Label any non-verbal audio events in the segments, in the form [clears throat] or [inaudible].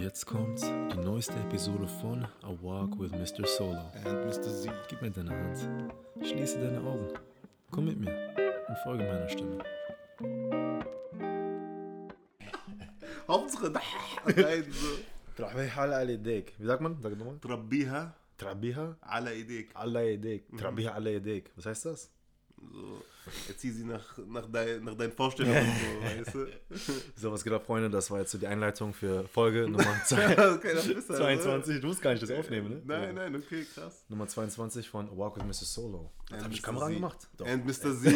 Jetzt kommt die neueste Episode von A Walk with Mr. Solo. And Mr. Z. Gib mir deine Hand. Schließe deine Augen. Komm mit mir und folge meiner Stimme. [laughs] Hauptsache, nein, so. تربيها على يديك. Wie sagt man? Sag nochmal. تربيها تربيها على ايديك. على يديك. تربيها على يديك. Was heißt [laughs] das? So, erzieh sie nach, nach, dein, nach deinen Vorstellungen, so, weißt du? [laughs] So, was geht ab, Freunde? Das war jetzt so die Einleitung für Folge [laughs] Nummer zwei- okay, das bist du, 22. Du musst gar nicht das aufnehmen, ne? Nein, nein, okay, krass. Nummer 22 von A Walk with Mr. Solo. Das And habe ich. Kamera Z. gemacht. Doch. And Mr. Z.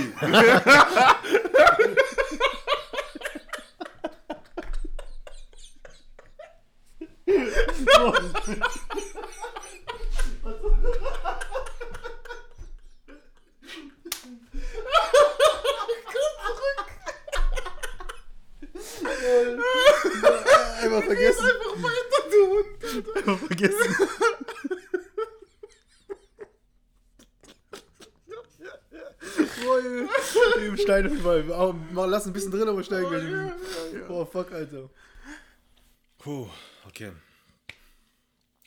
Einfach vergessen. Einfach weiter, du Hund. Einfach vergessen. Im Steinefall. Aber mal lass ein bisschen drin, aber steigen gleich. Boah, fuck, Alter. Puh, okay.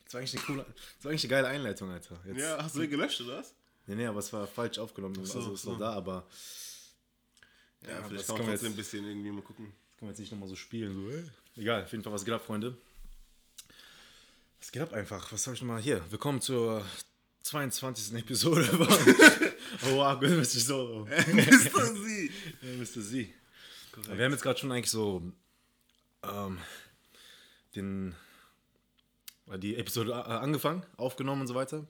Das war eigentlich eine coole, das war eigentlich eine geile Einleitung, Alter. Jetzt, Ja, hast du den gelöscht, oder was? Nee, nee, aber es war falsch aufgenommen. so, also ist so. da, aber Ja, aber vielleicht das kann man trotzdem ein jetzt- bisschen irgendwie mal gucken. das können wir jetzt nicht nochmal so spielen. So, ey. Egal, auf jeden Fall, was geht ab, Freunde? Was geht ab einfach? Was habe ich nochmal hier? Willkommen zur 22. Episode von [laughs] Oh wow, gut, Mr. Solo. Mr. Z. Ja, Mr. Z. Wir haben jetzt gerade schon eigentlich so ähm, den, äh, die Episode äh, angefangen, aufgenommen und so weiter.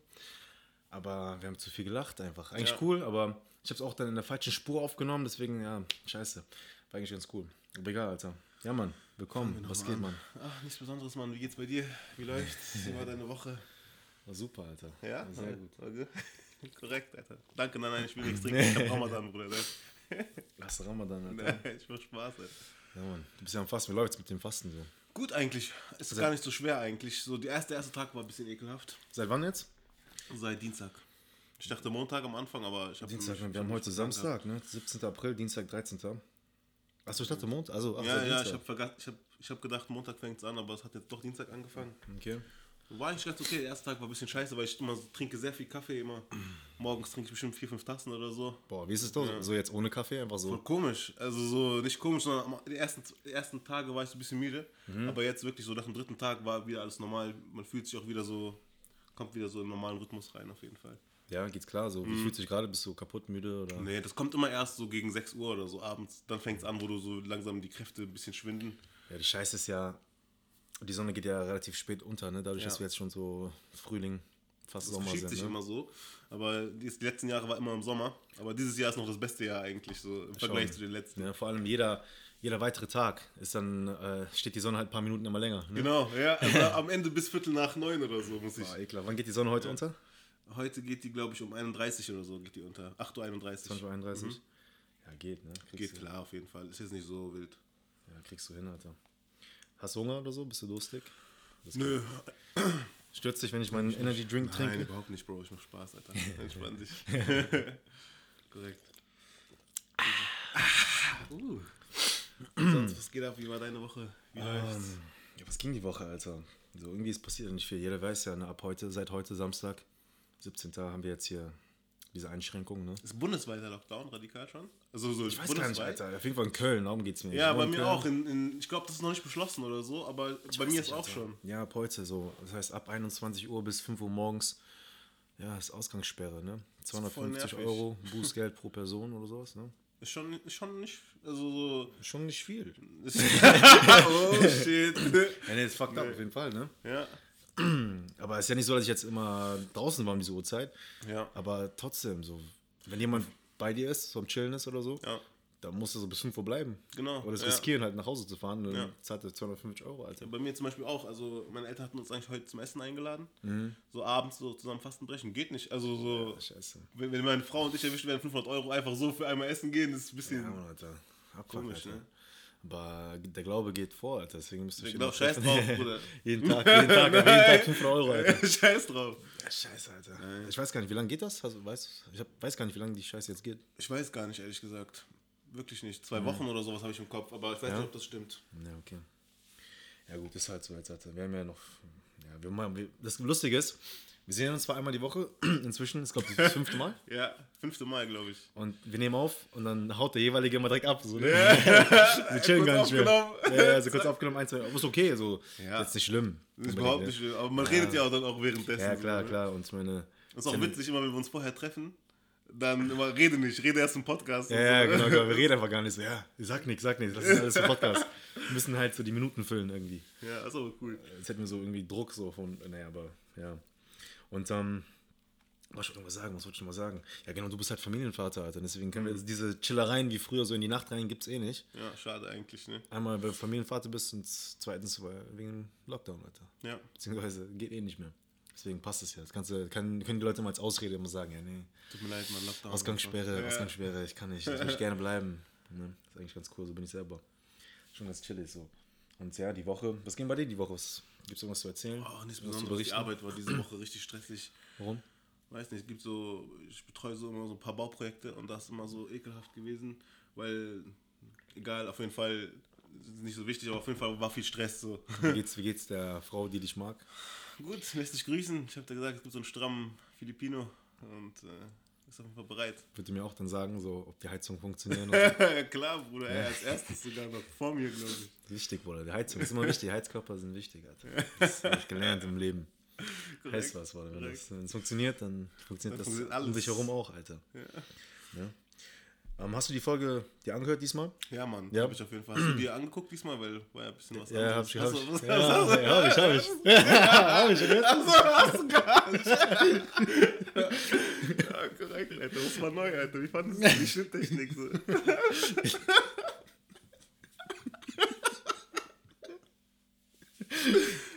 Aber wir haben zu viel gelacht einfach. Eigentlich Ja. cool, aber ich habe es auch dann in der falschen Spur aufgenommen, deswegen, ja, scheiße. War eigentlich ganz cool. Aber egal, Alter. Ja, Mann, willkommen. Was geht, Mann? Ach, nichts Besonderes, Mann. Wie geht's bei dir? Wie läuft's? Wie war deine Woche? War super, Alter. Ja? War sehr gut. Okay. [laughs] Korrekt, Alter. Danke, nein, nein, ich will nichts [laughs] trinken. Ich hab Ramadan, Bruder. Lass Ramadan, Alter. [laughs] Nein, ich mach Spaß, Alter. Ja, Mann. Du bist ja am Fasten. Wie läuft's mit dem Fasten so? Gut eigentlich. Es ist gar nicht so schwer eigentlich. So, der erste, erste Tag war ein bisschen ekelhaft. Seit wann jetzt? Seit Dienstag. Ich dachte Montag am Anfang, aber ich habe Dienstag, wir haben heute Samstag, ne? 17. April, Dienstag, 13. Achso, ich dachte Montag. Also, ach, Ja, ja, ich Dienstag. habe ich hab, ich hab gedacht, Montag fängt es an, aber es hat jetzt doch Dienstag angefangen. Okay. War eigentlich ganz okay. Der erste Tag war ein bisschen scheiße, weil ich immer so, trinke sehr viel Kaffee. Immer [clears throat] morgens trinke ich bestimmt vier, fünf Tassen oder so. Boah, wie ist es doch? So jetzt ohne Kaffee, einfach so. Voll komisch. Also so nicht komisch, sondern die ersten, die ersten Tage war ich so ein bisschen müde. Mhm. Aber jetzt wirklich so nach dem dritten Tag war wieder alles normal. Man fühlt sich auch wieder so, kommt wieder so in den normalen Rhythmus rein auf jeden Fall. Ja, geht's klar. So, wie fühlst du dich gerade? Bist du kaputt, müde oder? Mhm. Nee, das kommt immer erst so gegen 6 Uhr oder so abends. Dann fängt es an, wo du so langsam die Kräfte ein bisschen schwinden. Ja, die Scheiße ist ja, die Sonne geht ja relativ spät unter, ne? Dadurch, Ja. dass wir jetzt schon so Frühling, fast Das Sommer sind. sich Ne? immer so. Aber die, letzten Jahre war immer im Sommer. Aber dieses Jahr ist noch das beste Jahr eigentlich, so im Vergleich zu den letzten. Ja, vor allem jeder, jeder weitere Tag ist dann, äh, steht die Sonne halt ein paar Minuten immer länger. Ne? Genau, ja. Also am Ende bis Viertel nach neun oder so muss ich. Boah, eklar. Wann geht die Sonne heute unter? Heute geht die, glaube ich, um 31 oder so, geht die unter. 8.31 Uhr. 20.31 Uhr? Ja, geht, ne? Kriegst Geht klar, auf jeden Fall. Ist jetzt nicht so wild. Ja, kriegst du hin, Alter. Hast du Hunger oder so? Bist du durstig? Nö. Stürzt dich, wenn ich meinen Energy Drink Nein, trinke? überhaupt nicht, Bro. Ich mach Spaß, Alter. [laughs] Entspann dich. [laughs] Korrekt. Uh. Sonst, was geht ab? Wie war deine Woche? Wie läuft's? Ähm, ja, was ging die Woche, Alter? So, irgendwie ist passiert ja nicht viel. Jeder weiß ja, ne, ab heute, seit heute Samstag, 17. haben wir jetzt hier diese Einschränkungen, ne? Ist bundesweiter Lockdown radikal schon? Also so Ich weiß gar nicht, Alter. Auf jeden Fall in Köln, darum geht's mir. Ja, Ich bei mir Köln. auch. In, in, ich glaube, das ist noch nicht beschlossen oder so, aber bei Weiß mir ist auch Alter. schon. Ja, ab heute so. Das heißt, ab 21 Uhr bis 5 Uhr morgens, ja, ist Ausgangssperre, ne? voll 250 nervig. Euro [laughs] Bußgeld pro Person oder sowas, ne? Ist schon, ist schon nicht. Also so. Schon nicht viel. [laughs] Oh shit. [laughs] Ja, nee, das fuckt ab, auf jeden Fall, ne? ja. [clears throat] Aber es ist ja nicht so, dass ich jetzt immer draußen war um diese Uhrzeit. Ja. Aber trotzdem, so, wenn jemand bei dir ist, so am Chillen ist oder so, Ja. dann musst du so bis 5 Uhr bleiben. Genau, Oder es ja. riskieren, halt nach Hause zu fahren. Dann Ja. zahlt er 250 Euro, Alter. Bei mir zum Beispiel auch. Also, meine Eltern hatten uns eigentlich heute zum Essen eingeladen. Mhm. So abends so zusammen Fastenbrechen. Geht nicht. Also, so. Scheiße. Wenn, wenn meine Frau und ich erwischt werden, 500 Euro einfach so für einmal essen gehen, ist ein bisschen. Ja, Mann, Alter. Abfuck, Komisch, Alter. ne? Aber der Glaube geht vor, Alter. Deswegen müsste ich Genau, scheiß treffen. drauf, [laughs] Bruder. jeden Tag, jeden Tag, jeden Tag 500 Euro, Alter. [laughs] Scheiß drauf. Ja, scheiße, Alter. Ich weiß gar nicht, wie lange geht das? Also, weiß, ich hab, weiß gar nicht, wie lange die Scheiße jetzt geht. Ich weiß gar nicht, ehrlich gesagt. Wirklich nicht. Mhm. Zwei Wochen oder sowas habe ich im Kopf, aber ich weiß nicht, ob das stimmt. Ja, okay. Ja gut, ist halt so jetzt. Alter. Wir haben ja noch, ja, wir machen, wir, das Lustige ist, wir sehen uns zwar einmal die Woche, [clears throat] inzwischen, ist glaube ich das [laughs] fünfte Mal. Ja, fünfte Mal, glaube ich. Und wir nehmen auf und dann haut der jeweilige immer direkt ab. So, ne? [laughs] wir chillen gar nicht mehr. aufgenommen. Ja, ja, so [laughs] kurz aufgenommen, ein, zwei, aber ist okay, so. Ja. Jetzt nicht schlimm. Das ist überhaupt ne? nicht schlimm. Aber man redet ja auch dann auch währenddessen. Ja, klar, so, ne? klar. Und meine. Das ist auch witzig, immer wenn wir uns vorher treffen, dann immer rede nicht, rede erst im Podcast. Ja, ja, so. genau, genau. Wir reden einfach gar nicht so. Ja, sag nichts, sag nichts. Das ist alles im Podcast. Wir müssen halt so die Minuten füllen irgendwie. Ja, ist aber cool. Jetzt hätten wir so irgendwie Druck so von, naja, aber ja. Und ähm, was wollte ich irgendwas sagen? Was wollte ich noch mal sagen? Ja, genau, du bist halt Familienvater, Alter. Deswegen können wir Mhm. diese Chillereien wie früher so in die Nacht rein, gibt es eh nicht. Ja, schade eigentlich, ne? Einmal, weil du Familienvater bist und zweitens wegen Lockdown, Alter. Ja. Beziehungsweise geht eh nicht mehr. Deswegen passt es ja. Das kannst du, kann, können die Leute mal als Ausrede immer sagen, ja, nee, Tut mir leid, man, Lockdown. Ausgangssperre, Ja. Ausgangssperre, ich kann nicht, ich möchte [laughs] gerne bleiben. Ne? Das ist eigentlich ganz cool, so bin ich selber. Schon ganz chillig so. Und ja, die Woche, was ging bei dir die Woche? Gibt es irgendwas zu erzählen? Oh, nichts Besonderes. Die Arbeit war diese Woche richtig stressig. Warum? Weiß nicht, es gibt so, ich betreue so immer so ein paar Bauprojekte und das ist immer so ekelhaft gewesen, weil, egal, auf jeden Fall, ist nicht so wichtig, aber auf jeden Fall war viel Stress so. [laughs] Wie geht's, wie geht's der Frau, die dich mag? Gut, lässt dich grüßen. Ich habe dir gesagt, es gibt so einen strammen Filipino und äh, ist auf jeden Fall bereit. Würde mir auch dann sagen, so, ob die Heizung funktionieren. oder so. [laughs] ja, klar, Bruder, er als erstes sogar noch vor mir, glaube ich. wichtig, Bruder. Die Heizung ist immer wichtig. Heizkörper sind wichtig, Alter. Das habe ich gelernt im Leben. Heißt was, Bruder. Wenn es funktioniert, dann funktioniert Dann das funktioniert um dich herum auch, Alter. Ja. Ähm, hast du die Folge dir angehört diesmal? Ja, Mann, Ja. habe ich auf jeden Fall. Hast du dir angeguckt diesmal, weil war ja ein bisschen was Ja, hab ich, hab ich. du- was- Ja, ja, hab ich, hab ich. Ja, [laughs] hab ich. Achso, hast du gar nicht. [laughs] ja, korrekt, Alter. Das war neu, Alter. Wie fandest du die Schnitttechnik so?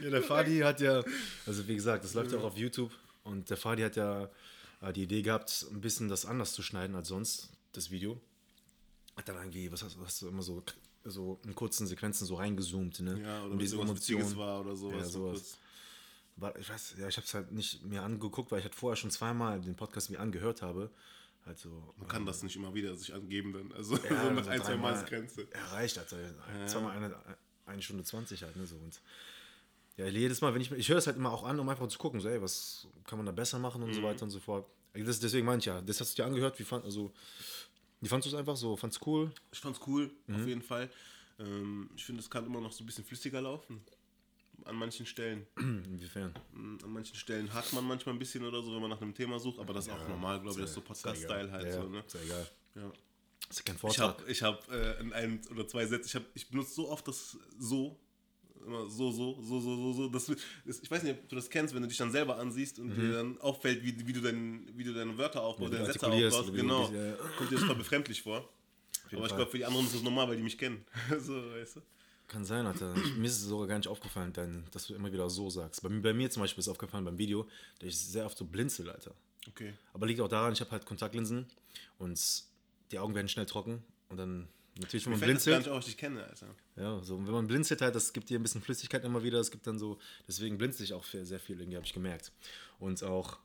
Ja, der Fadi hat ja, also wie gesagt, das läuft ja auch auf YouTube und der Fadi hat ja äh, die Idee gehabt, ein bisschen das anders zu schneiden als sonst, das Video. Hat dann irgendwie, was hast, hast du immer so, so in kurzen Sequenzen so reingezoomt, ne? Ja, oder um diese Emotionen. war oder sowas. Ja, so sowas. War, ich weiß, ja, ich habe es halt nicht mir angeguckt, weil ich halt vorher schon zweimal den Podcast mir angehört habe. Also, Man kann das nicht immer wieder sich angeben dann. Also [laughs] so Ja, so ein, zwei Mal Grenze. erreicht, also zweimal eine, eine Stunde 20 halt, ne, so und ja, jedes Mal, wenn ich, ich höre es halt immer auch an, um einfach zu gucken, so, ey, was kann man da besser machen und Mhm. so weiter und so fort. Das, deswegen meine ich ja, das hast du dir angehört, wie fand, also, wie fandst du es einfach so, fand's cool? Ich fand's cool, Mhm. auf jeden Fall. Ähm, ich finde, es kann immer noch so ein bisschen flüssiger laufen. An manchen Stellen. [clears throat] Inwiefern? Mm, An manchen Stellen hakt man manchmal ein bisschen oder so, wenn man nach einem Thema sucht, aber das ist auch normal, glaube ich, das ist so Podcast-Style halt ja, so, ne? Ist ja egal. Ja. Ist ja kein Ich Vortrag. habe ich hab, äh, in ein oder zwei Sätzen, ich, hab, ich benutze so oft das so, immer so, so, so, so, so, so. Das, das, ich weiß nicht, ob du das kennst, wenn du dich dann selber ansiehst und dir dann auffällt, wie, wie, du dein, wie du deine Wörter aufbaust, Mhm. Deine Sätze aufbaust. Genau. dich, ja. Kommt dir das voll befremdlich vor. Aber ich glaube, für die anderen ist das normal, weil die mich kennen. [laughs] so, weißt du? Kann sein, Alter. Mir ist es sogar gar nicht aufgefallen, dein, dass du immer wieder so sagst. Bei, mir- bei mir zum Beispiel ist aufgefallen beim Video, dass ich sehr oft so blinzel, Alter. Okay. Aber liegt auch daran, ich habe halt Kontaktlinsen und die Augen werden schnell trocken und dann natürlich, wenn man das blinzelt, nicht auf, dass ich kenne, Alter. ja, so, und wenn man blinzelt halt, das gibt dir ein bisschen Flüssigkeit immer wieder, es gibt dann so, deswegen blinzel ich auch sehr sehr viel irgendwie, habe ich gemerkt. Und auch,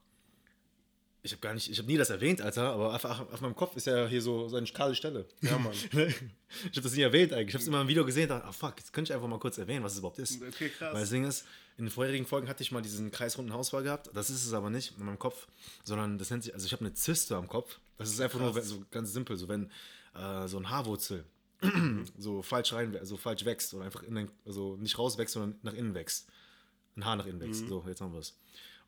ich habe gar nicht, ich habe nie das erwähnt, Alter, aber auf, auf, meinem Kopf ist ja hier so, so eine kahle Stelle. Ja, Mann. [laughs] ich habe das nie erwähnt eigentlich, ich habe es immer im Video gesehen, dachte, ah fuck, jetzt könnte ich einfach mal kurz erwähnen, was es überhaupt ist. Okay, krass. Weil das Ding ist, in den vorherigen Folgen hatte ich mal diesen kreisrunden Hausfall gehabt. Das ist es aber nicht in meinem Kopf, sondern das nennt sich, also ich habe eine Zyste am Kopf. Das ist einfach nur wenn- so ganz simpel, so wenn äh, so ein Haarwurzel [clears throat] so falsch rein, so falsch wächst oder einfach in den, also nicht rauswächst, sondern nach innen wächst. Ein Haar nach innen wächst. So, jetzt haben wir es.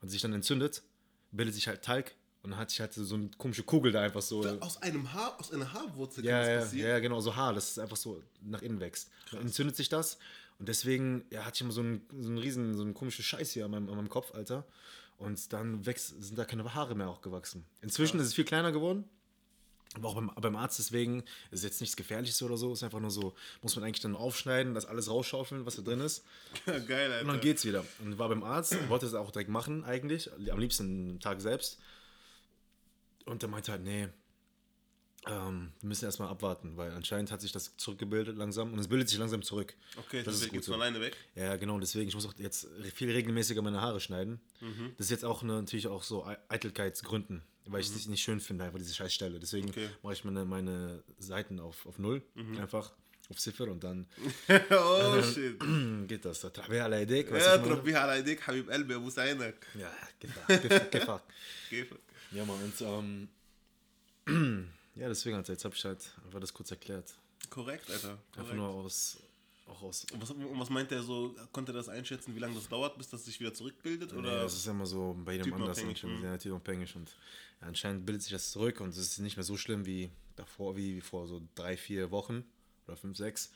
Und sich dann entzündet, bildet sich halt Talg und dann hatte ich halt so eine komische Kugel da einfach so. Aus einem Haar, aus einer Haarwurzel Ja, kann ja, das passieren. ja, genau, so Haar, das ist einfach so nach innen wächst. Dann entzündet sich das und deswegen ja, hatte ich immer so einen, so einen riesen, so einen komischen Scheiß hier an meinem, an meinem Kopf, Alter. Und dann wächst, sind da keine Haare mehr auch gewachsen. Inzwischen ist es viel kleiner geworden. Aber auch beim, beim Arzt deswegen ist jetzt nichts Gefährliches oder so. Ist einfach nur so, muss man eigentlich dann aufschneiden, das alles rausschaufeln, was da drin ist. [laughs] Geil, Alter. Und dann geht's wieder. Und war beim Arzt, wollte es auch direkt machen, eigentlich. Am liebsten einen Tag selbst. Und der meinte halt, nee, ähm, wir müssen erstmal abwarten, weil anscheinend hat sich das zurückgebildet langsam und es bildet sich langsam zurück. Okay, das ist geht gut von so. alleine weg. Ja, genau, deswegen, ich muss auch jetzt viel regelmäßiger meine Haare schneiden. Mhm. Das ist jetzt auch eine, natürlich auch so Ei- Eitelkeitsgründen, weil ich es mhm. nicht schön finde, einfach diese Scheißstelle. Deswegen okay. mache ich meine, meine Seiten auf, auf Null, mhm. einfach auf Ziffer und dann. [laughs] oh äh, shit. [clears throat] geht das. Trabih ala edik. Ja, Trabih ala edik, Habib Elbe, Abu Sainak. Ja, gefakt. Gefakt. [laughs] Ja, man, und, ähm, [clears throat] ja, deswegen, also, jetzt habe ich halt einfach das kurz erklärt. Korrekt, Alter. Korrekt. Einfach nur aus, auch aus. Und was, und was meint er so? Konnte er das einschätzen, wie lange das dauert, bis das sich wieder zurückbildet? Nee, Oder? das ist immer so bei jedem anders. Typenabhängig, Und, mhm. ja, typenabhängig und anscheinend bildet sich das zurück und es ist nicht mehr so schlimm wie davor, wie, wie vor so drei, vier Wochen oder fünf, sechs.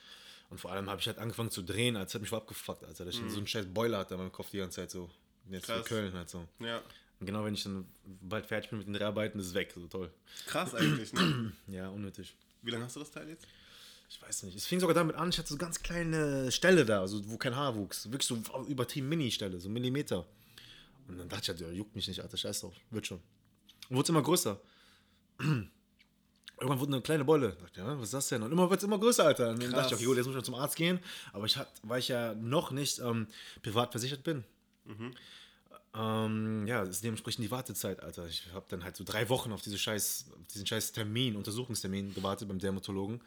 Und vor allem habe ich halt angefangen zu drehen, als hat mich voll abgefuckt. Dass ich so einen scheiß Boiler hatte in meinem Kopf die ganze Zeit so. Jetzt für Mhm. Krass. Köln halt so. ja. Und genau wenn ich dann bald fertig bin mit den Dreharbeiten, ist es weg. So toll. Krass eigentlich, ne? [clears throat] Ja, unnötig. Wie lange hast du das Teil jetzt? Ich weiß nicht. Es fing sogar damit an, ich hatte so ganz kleine Stelle da, also wo kein Haar wuchs. Wirklich so übertrieben Mini-Stelle, so Millimeter. Und dann dachte ich halt, ja, juckt mich nicht, Alter, scheiß drauf, wird schon. Und wurde immer größer. Irgendwann wurde eine kleine Beule. Dachte, ja, was ist das denn? Und immer wird es immer größer, Alter. Und dann Krass. dachte ich, okay, gut, jetzt muss ich mal zum Arzt gehen. Aber ich hat, weil ich ja noch nicht ähm, privat versichert bin. Ähm, ja, ist dementsprechend die Wartezeit, Alter. Ich habe dann halt so drei Wochen auf, diese scheiß, auf diesen scheiß Termin, Untersuchungstermin gewartet beim Dermatologen.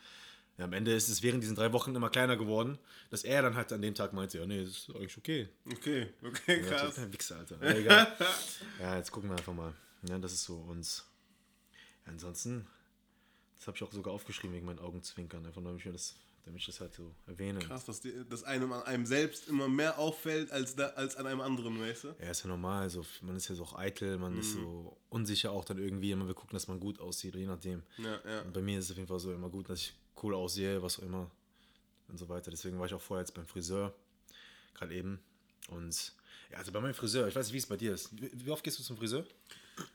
Ja, am Ende ist es während diesen drei Wochen immer kleiner geworden, dass er dann halt an dem Tag meinte, ja, nee, das ist eigentlich okay. Okay, okay, Ja, krass. total Wichser, Alter. Ja, egal. [laughs] ja, jetzt gucken wir einfach mal. Ja, das ist so uns. Ja, ansonsten, das habe ich auch sogar aufgeschrieben wegen meinen Augenzwinkern, einfach damit ich mir das, damit ich das halt so erwähne. Krass, dass, die, dass einem an einem selbst immer mehr auffällt als, da, als an einem anderen, weißt du? Ja, ist ja normal. So, man ist ja so auch eitel, man ist so unsicher auch dann irgendwie. Man will gucken, dass man gut aussieht, je nachdem. Ja, ja. Und bei mir ist es auf jeden Fall so immer gut, dass ich cool aussehe, was auch immer und so weiter. Deswegen war ich auch vorher jetzt beim Friseur, gerade eben. Und ja, also bei meinem Friseur, ich weiß nicht, wie es bei dir ist. Wie, oft gehst du zum Friseur?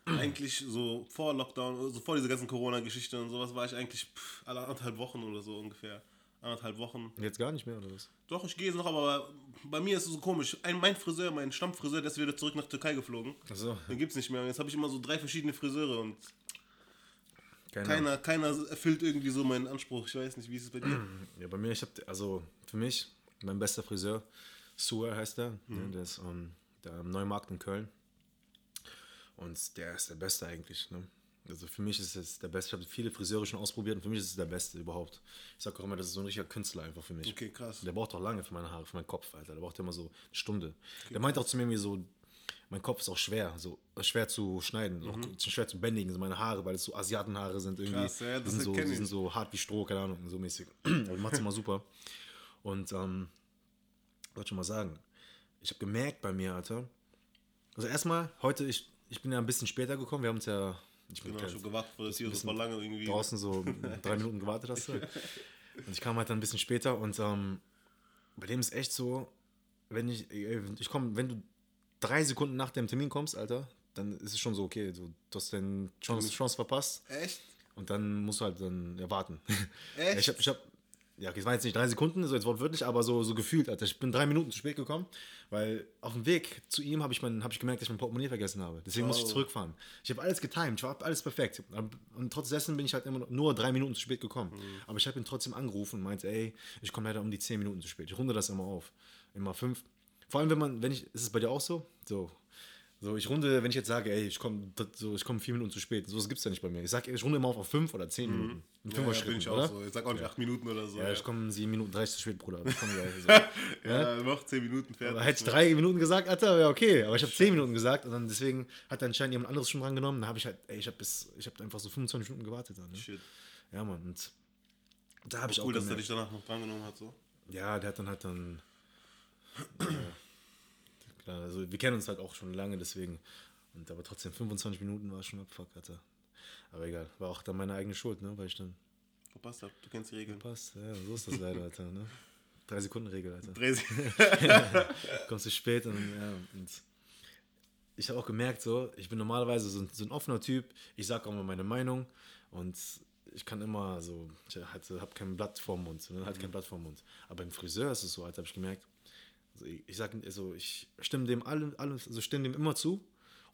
Eigentlich so vor Lockdown, so vor dieser ganzen Corona-Geschichte und sowas, war ich eigentlich pff, alle anderthalb Wochen oder so ungefähr. Anderthalb Wochen. Jetzt gar nicht mehr, oder was? Doch, ich gehe noch, aber bei mir ist es so komisch. Ein, mein Friseur, mein Stammfriseur, der ist wieder zurück nach Türkei geflogen. Achso, Den gibt's nicht mehr. Und Jetzt habe ich immer so drei verschiedene Friseure und keine keiner, keiner erfüllt irgendwie so meinen Anspruch. Ich weiß nicht, wie ist es bei dir? Ja, bei mir, ich habe, also für mich, mein bester Friseur, Suer heißt er, ne, der ist ähm, der am Neumarkt in Köln. Und der ist der Beste eigentlich. Ne? Also für mich ist es der Beste. Ich habe viele Friseure schon ausprobiert und für mich ist es der Beste überhaupt. Ich sage auch immer, das ist so ein richtiger Künstler einfach für mich. Okay, krass. Der braucht auch lange für meine Haare, für meinen Kopf, Alter. Der braucht immer so eine Stunde. Der meint auch zu mir irgendwie so, mein Kopf ist auch schwer, so schwer zu schneiden, auch schwer zu bändigen, so meine Haare, weil es so Asiatenhaare sind irgendwie. Mhm. Krass, ja, die, sind so, die sind so hart wie Stroh, keine Ahnung, so mäßig. [clears throat] Aber macht immer super. Und ähm, wollte schon mal sagen, ich habe gemerkt bei mir, Alter. Also erstmal, heute, ich, ich bin ja ein bisschen später gekommen, wir haben uns ja, ich bin Genau, habe gewartet vor der Tür, das war lange irgendwie. draußen so drei Minuten gewartet hast du. [laughs] Und ich kam halt dann ein bisschen später und ähm, bei dem ist echt so, wenn ich, äh, ich komme, wenn du drei Sekunden nach dem Termin kommst, Alter, dann ist es schon so, okay, du, du hast deine Chance, Chance verpasst Echt? und dann musst du halt dann ja, warten. [laughs] Echt? Ich hab, ich hab, ja, okay, es waren jetzt nicht drei Sekunden, so jetzt wortwörtlich, aber so, so gefühlt, Alter. Ich bin drei Minuten zu spät gekommen, weil auf dem Weg zu ihm habe ich, mein- hab ich gemerkt, dass ich mein Portemonnaie vergessen habe. Deswegen musste ich Oh. zurückfahren. Ich habe alles getimed, ich war alles perfekt. Und trotz dessen bin ich halt immer nur drei Minuten zu spät gekommen. Mhm. Aber ich habe ihn trotzdem angerufen und meinte, ey, ich komme leider um die zehn Minuten zu spät. Ich runde das immer auf. Immer fünf. Vor allem, wenn man, wenn ich, ist es bei dir auch so? So. So, ich runde, wenn ich jetzt sage, ey, ich komme so, ich komm vier Minuten zu spät. So was gibt's ja nicht bei mir. Ich sage, ich runde immer auf, auf fünf oder zehn Minuten. In Mhm. Ja, fünfer ja, Schritten, bin ich auch oder? so. Ich sag auch nicht acht Minuten oder so. Ja, ich komme sieben Minuten 30 zu spät, Bruder. Ich komme gleich. So. [laughs] ja, noch zehn Minuten fertig. Aber hätte ich drei Minuten gesagt, Alter, wäre okay. Aber ich habe zehn Minuten gesagt und dann deswegen hat anscheinend jemand anderes schon dran genommen. Dann habe ich halt, ey, ich habe bis, ich habe einfach so 25 Minuten gewartet. Dann, ne? Shit. Ja, Mann. Und da habe ich Cool, auch dass er gemerkt. dich danach noch drangenommen hat. So. Ja, der hat dann halt dann. Ja, klar, also wir kennen uns halt auch schon lange, deswegen. Und aber trotzdem 25 Minuten war schon abfuck, Alter. Aber egal, war auch dann meine eigene Schuld, ne? Weil ich dann Verpasst hab. Du kennst die Regeln. passt. Ja, so ist das leider, Alter, ne? Drei Sekunden Regel, Alter. Dreh- [laughs] kommst du spät und, ja, und ich habe auch gemerkt, so, ich bin normalerweise so ein, so ein offener Typ, ich sage auch mal meine Meinung und ich kann immer so, ich habe kein Blatt vorm Mund, ne, halt kein Blatt vorm Mund. Aber beim Friseur ist es so, halt habe ich gemerkt, ich, sage, also ich stimme dem allem, also stimme dem immer zu.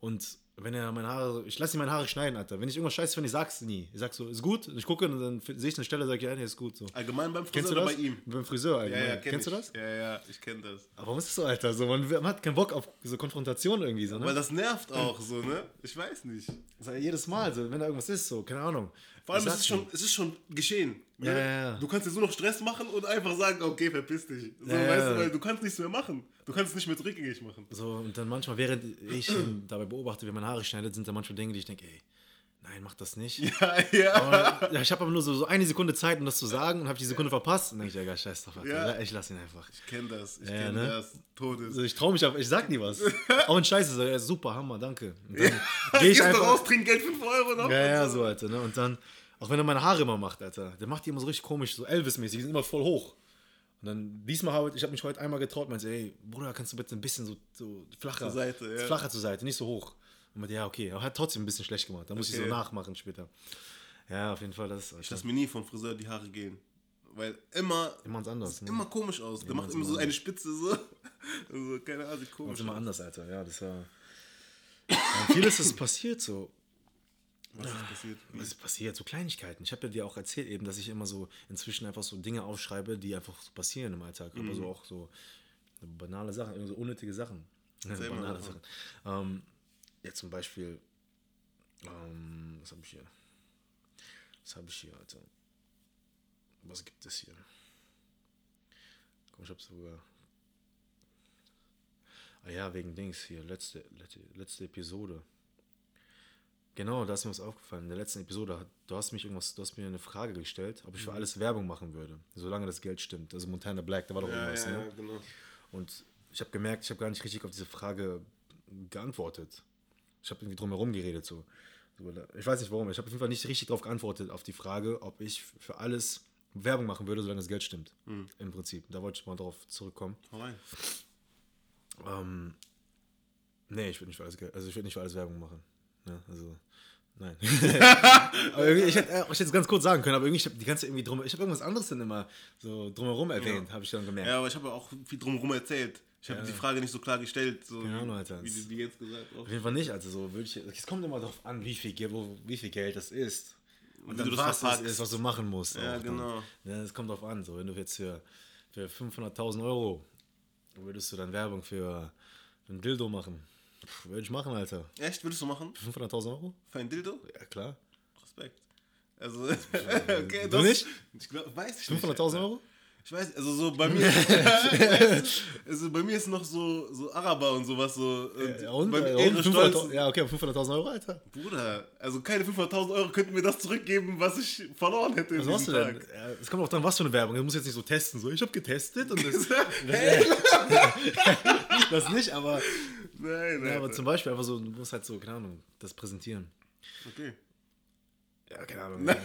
Und wenn er meine Haare, ich lasse ihm meine Haare schneiden, Alter. Wenn ich irgendwas scheiße finde, ich sag's nie. Ich sag so, ist gut. Und ich gucke und dann sehe ich eine Stelle, sag ich, ja, nee, ist gut. So. Allgemein beim Friseur oder bei ihm? Beim Friseur Ja, allgemein. ja, kenn Kennst ich. du das? Ja, ja, ich kenne das. Aber warum ist das so, Alter? So, man, man hat keinen Bock auf so Konfrontation irgendwie, so, ne? Weil das nervt auch so, ne? Ich weiß nicht. Das ist ja jedes Mal, so, wenn da irgendwas ist, so, keine Ahnung. Vor allem, es ist, schon, es ist schon geschehen. Ne? Ja, ja, ja. Du kannst jetzt nur noch Stress machen und einfach sagen, okay, verpiss dich. So, Ja, weißt ja. du, weil du kannst nichts mehr machen. Du kannst es nicht mehr rückgängig machen. So, und dann manchmal, während ich ihn dabei beobachte, wie meine Haare schneidet, sind da manchmal Dinge, die ich denke, ey, nein, mach das nicht. [laughs] Ja, ja. Aber, ja, ich habe aber nur so, so eine Sekunde Zeit, um das zu sagen und habe die Sekunde verpasst. Und dann denke ich, ja, scheiß drauf. Ja. Ich lass ihn einfach. Ich kenne das. Ich Ja, kenne ne? das. Todes. Also ich traue mich auf, ich sag nie was. [laughs] Auch ein Scheiße, ja, super, Hammer, danke. Und dann [laughs] gehe Gehst ich einfach. raus, trink Geld 5 Euro noch. Ja, ja, so, Alter. Ne? Und dann, auch wenn er meine Haare immer macht, Alter, der macht die immer so richtig komisch, so Elvis-mäßig, die sind immer voll hoch. Und dann, diesmal habe ich, ich habe mich heute einmal getraut, meinte, ey, Bruder, kannst du bitte ein bisschen so, so flacher, Zur Seite, ja. flacher zur Seite, nicht so hoch. Und meinte, ja, okay, aber hat trotzdem ein bisschen schlecht gemacht. Da muss ich Okay. so nachmachen später. Ja, auf jeden Fall, das Ich lasse mir nie vom Friseur die Haare gehen. Weil immer, immer ans anders. Ne? immer komisch aus. Der macht Immer so anders. eine Spitze so. [laughs] Also, keine Ahnung, komisch immer anders, Alter. Ja, das war. Ja, vieles ist passiert so. Was ist passiert? Was ist passiert? So Kleinigkeiten. Ich habe ja dir auch erzählt eben, dass ich immer so inzwischen einfach so Dinge aufschreibe, die einfach so passieren im Alltag. Aber Mhm. so auch so banale Sachen, irgendwie so unnötige Sachen. [laughs] Mal banale. Sachen. Ähm, jetzt zum Beispiel, ähm, was habe ich hier? Was habe ich hier, Alter? Was gibt es hier? Komm, ich habe sogar. Ah ja, wegen Dings hier, letzte, letzte, letzte Episode. Genau, da ist mir was aufgefallen. In der letzten Episode, hat- du hast mich irgendwas, du hast mir eine Frage gestellt, ob ich Mhm. für alles Werbung machen würde, solange das Geld stimmt. Also Montana Black, da war doch Ja, irgendwas, ja, ne? ja, genau. Und ich habe gemerkt, ich habe gar nicht richtig auf diese Frage geantwortet. Ich habe irgendwie drumherum geredet so. Ich weiß nicht warum, ich habe auf jeden Fall nicht richtig darauf geantwortet, auf die Frage, ob ich für alles Werbung machen würde, solange das Geld stimmt. Mhm. Im Prinzip. Da wollte ich mal drauf zurückkommen. Hau rein. Ähm, nee, ich würde nicht für alles also ich würde nicht für alles Werbung machen. Ne? Also, nein. [laughs] aber irgendwie, ich hätte äh, ich hätte es ganz kurz sagen können, aber irgendwie, ich habe die ganze irgendwie drum, ich habe irgendwas anderes dann immer so drumherum erwähnt, habe ich dann gemerkt. Ja, aber ich habe ja auch viel drumherum erzählt. Ich habe die Frage nicht so klar gestellt, so Ahnung, Alter. wie du die jetzt gesagt hast. Auf jeden Fall nicht, also so würde ich, es kommt immer darauf an, wie viel, Geld- wo, wie viel Geld das ist. Und wie dann du das was verpackst. ist, was du machen musst. Ja, auch genau. Ja, es kommt drauf an, so wenn du jetzt für, für 500.000 Euro würdest du dann Werbung für ein Dildo machen. Würde ich machen, Alter. Echt, würdest du machen? Für 500.000 Euro? Für ein Dildo? Ja, klar. Respekt. Also, [laughs] [laughs] okay, Du nicht? Ich glaub, weiß ich nicht. 500.000 Euro? Ich weiß, also so bei mir, [laughs] [laughs] also bei mir ist noch so, so Araber und sowas so. Und Ja, und? beim Äh, Ehre und Stolz. 500.000 ja, okay, 500.000 Euro, Alter. Bruder, also keine 500.000 Euro könnten mir das zurückgeben, was ich verloren hätte Was machst du denn? Es kommt auch dran, was für eine Werbung. Du musst jetzt nicht so testen. So, ich habe getestet und das, [laughs] das nicht, aber, Nein, nein. ja, aber zum Beispiel einfach so, du musst halt so, keine Ahnung, das präsentieren. okay. Ja, keine Ahnung. [laughs] [laughs] Nein,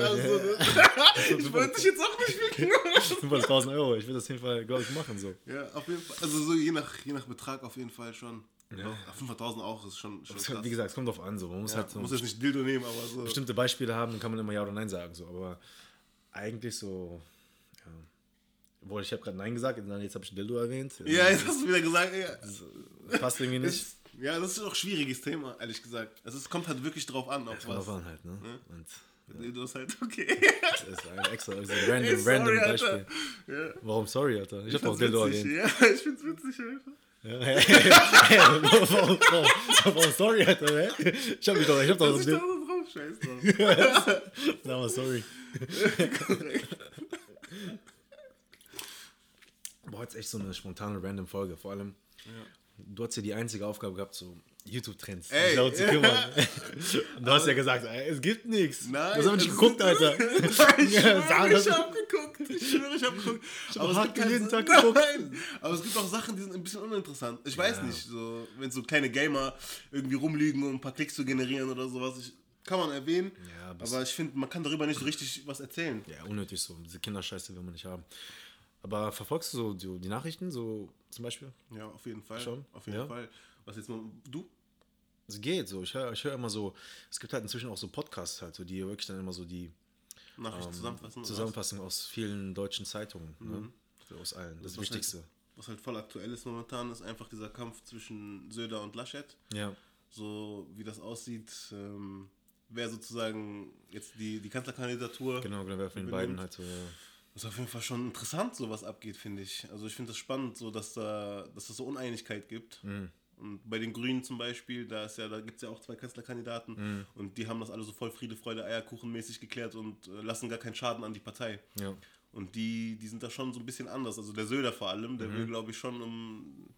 also, [laughs] ich wollte dich jetzt auch nicht ficken. 500.000 Euro, ich will das auf jeden Fall, glaube ich, machen. So. Ja, auf jeden Fall. Also so je nach, je nach Betrag auf jeden Fall schon. Ja. 500.000 auch ist schon, schon Das, krass. wie gesagt, es kommt drauf an. So. Man muss ja, halt so muss jetzt nicht Dildo nehmen, aber so. bestimmte Beispiele haben, dann kann man immer Ja oder Nein sagen. So. Aber eigentlich so, ja. Obwohl, ich habe gerade Nein gesagt, jetzt habe ich Dildo erwähnt. Ja, jetzt hast du wieder gesagt, ja. Das passt irgendwie nicht. Ja, das ist auch ein schwieriges Thema, ehrlich gesagt. Also es kommt halt wirklich drauf an, auf Kommt was. drauf an halt, ne? Und Dildo ist halt okay. [laughs] das ist ein extra, also ein random, Ey, sorry, random Alter. Beispiel. Ja. Warum sorry, Alter? Ich habe doch find's Dildo witzig, erwähnt. Ja, [laughs] ich find's witzig einfach. Ja. Ja, [laughs] warum, warum, warum sorry, Alter? hä? Ich hab mich doch, ich hab doch Dass das ich da so drauf scheiß drauf. Sag mal sorry. Boah, heute ist echt so eine spontane random Folge. Vor allem, du hast ja die einzige Aufgabe gehabt, so YouTube-Trends darum zu ja. kümmern. [laughs] Und du hast ja gesagt, es gibt nichts. Nein, Du hast aber nicht geguckt, Alter. ich [laughs] Ja, schwöre, ich das- hab geguckt. Ich schwöre, ich hab geguckt. hab Aber es gibt jeden Tag [laughs] geguckt. Nein, aber es gibt auch Sachen, die sind ein bisschen uninteressant. Ich weiß nicht, so, wenn so kleine Gamer irgendwie rumliegen, um ein paar Klicks zu generieren oder sowas, ich, kann man erwähnen. Ja, aber ich finde, man kann darüber nicht so richtig was erzählen. Ja, unnötig so. Diese Kinderscheiße will man nicht haben. Aber verfolgst du so die, Nachrichten, so zum Beispiel? Ja, auf jeden Fall. Schon? Auf jeden Ja. Fall. Was jetzt mal, du? Es geht so. Ich höre ich hör immer so, es gibt halt inzwischen auch so Podcasts halt, so, die wirklich dann immer so die Nachricht zusammenfassen? oder was? Zusammenfassung aus vielen deutschen Zeitungen. Ne? So aus allen. Das, ist das Was Wichtigste. Halt, was halt voll aktuell ist momentan, ist einfach dieser Kampf zwischen Söder und Laschet. Ja. so wie das aussieht, ähm, wer sozusagen jetzt die, die Kanzlerkandidatur. Genau, genau, wer von den beiden halt so. Das ist auf jeden Fall schon interessant, so was abgeht, finde ich. Also ich finde das spannend, so dass da, dass es so Uneinigkeit gibt. Und bei den Grünen zum Beispiel, da ist ja, da gibt es ja auch zwei Kanzlerkandidaten und die haben das alle so voll Friede, Freude, Eierkuchen mäßig geklärt und äh, lassen gar keinen Schaden an die Partei. Ja. Und die, die sind da schon so ein bisschen anders. Also der Söder vor allem, der will, glaube ich, schon um.